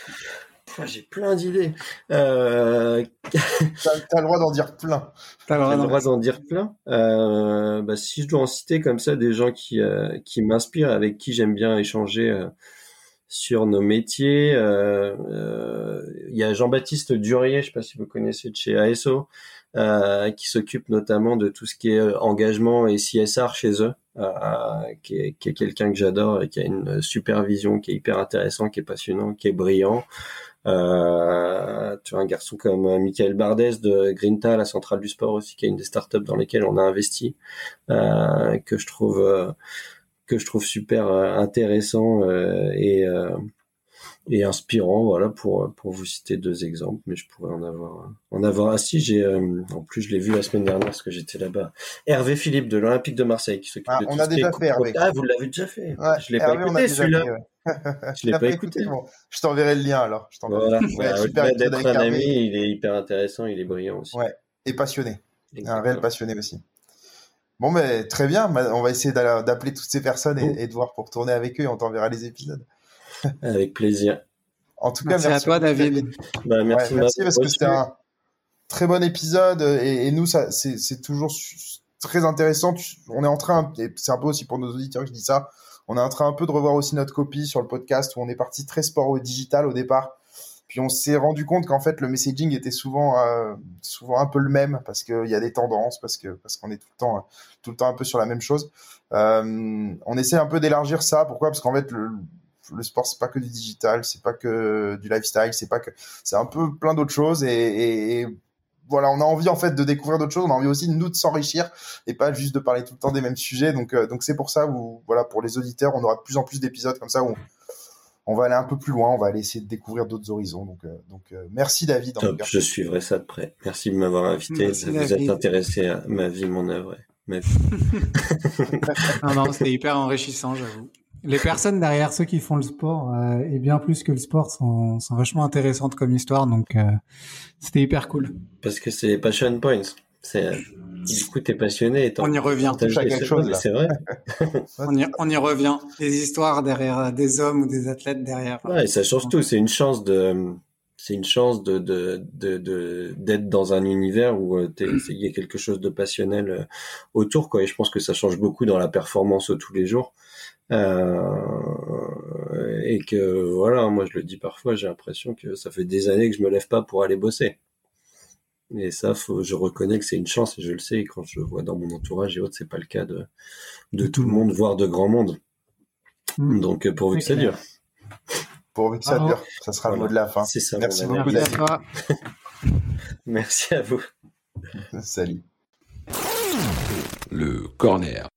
J'ai plein d'idées. Euh... tu as, le droit d'en dire plein. Tu as le droit d'en dire plein. Euh, bah, si je dois en citer comme ça des gens qui, euh, qui m'inspirent, avec qui j'aime bien échanger euh, sur nos métiers. Il y a Jean-Baptiste Durier, je sais pas si vous connaissez de chez ASO, qui s'occupe notamment de tout ce qui est euh, engagement et CSR chez eux, euh, qui est, qui est quelqu'un que j'adore et qui a une supervision qui est hyper intéressant, qui est passionnant, qui est brillant. Euh, tu as un garçon comme Michael Bardès de Grinta, la centrale du sport aussi, qui est une des startups dans lesquelles on a investi, euh, que je trouve que je trouve super intéressant et et inspirant, voilà, pour, pour vous citer deux exemples, mais je pourrais en avoir, en avoir. Si, j'ai, euh, en plus, je l'ai vu la semaine dernière parce que j'étais là-bas. Hervé Philippe de l'Olympique de Marseille qui s'occupe Ah, de on tout a ce déjà fait, Hervé. Ah, vous l'avez déjà fait. Ouais, je l'ai pas écouté, celui-là. ouais. Je l'ai pas écouté. bon. Je t'enverrai le lien alors. Je t'enverrai. Voilà. Bah, super d'être un ami, il est hyper intéressant, il est brillant aussi. Ouais. Et passionné. Un réel passionné aussi. Bon, mais très bien. On va essayer d'a- d'appeler toutes ces personnes et, et de voir pour tourner avec eux et on t'enverra les épisodes. Avec plaisir. En tout Merci cas, à merci toi, beaucoup, David. Bah, merci, merci parce que c'était un très bon épisode et, et nous, ça, c'est, toujours très intéressant. On est en train, et c'est un peu aussi pour nos auditeurs que je dis ça, on est en train un peu de revoir aussi notre copie sur le podcast où on est parti très sport au digital au départ. Puis on s'est rendu compte qu'en fait le messaging était souvent euh, souvent un peu le même parce qu'il y a des tendances parce que parce qu'on est tout le temps tout le temps un peu sur la même chose. Euh, on essaie un peu d'élargir ça. Pourquoi? Parce qu'en fait le le sport c'est pas que du digital, c'est pas que du lifestyle, c'est pas que c'est un peu plein d'autres choses et, et- et voilà, on a envie en fait de découvrir d'autres choses, on a envie aussi de nous de s'enrichir et pas juste de parler tout le temps des mêmes sujets. Donc euh, donc c'est pour ça où voilà pour les auditeurs, on aura de plus en plus d'épisodes comme ça où on va aller un peu plus loin, on va aller essayer de découvrir d'autres horizons. Donc euh, donc euh, merci David Top, je suivrai ça de près. Merci de m'avoir invité. Merci, vous David. êtes intéressé à ma vie, mon œuvre. Ma vie. Non, non, c'était hyper enrichissant, j'avoue. Les personnes derrière ceux qui font le sport, euh, et bien plus que le sport, sont, sont vachement intéressantes comme histoire, donc euh, c'était hyper cool. Parce que c'est les passion points. C'est, du coup, t'es passionné. et t'as On y revient. quelque c'est chose. C'est vrai. On y, on y revient. Des histoires derrière euh, des hommes ou des athlètes derrière. Ouais, et ça change tout. C'est une chance de, c'est une chance de, de, de, de- d'être dans un univers où il y a quelque chose de passionnel autour, quoi. Et je pense que ça change beaucoup dans la performance au tous les jours. Euh, et que voilà, moi je le dis parfois, j'ai l'impression que ça fait des années que je me lève pas pour aller bosser. Et ça, faut, je reconnais que c'est une chance et je le sais. Et quand je vois dans mon entourage et autres, c'est pas le cas de, de tout le monde, voire de grand monde. Mm. Donc, euh, pourvu que C'est ça dure. Pour que ça dure, ça sera le mot de la fin. C'est ça. Merci beaucoup, Merci à toi. Merci à vous. Salut. Le corner.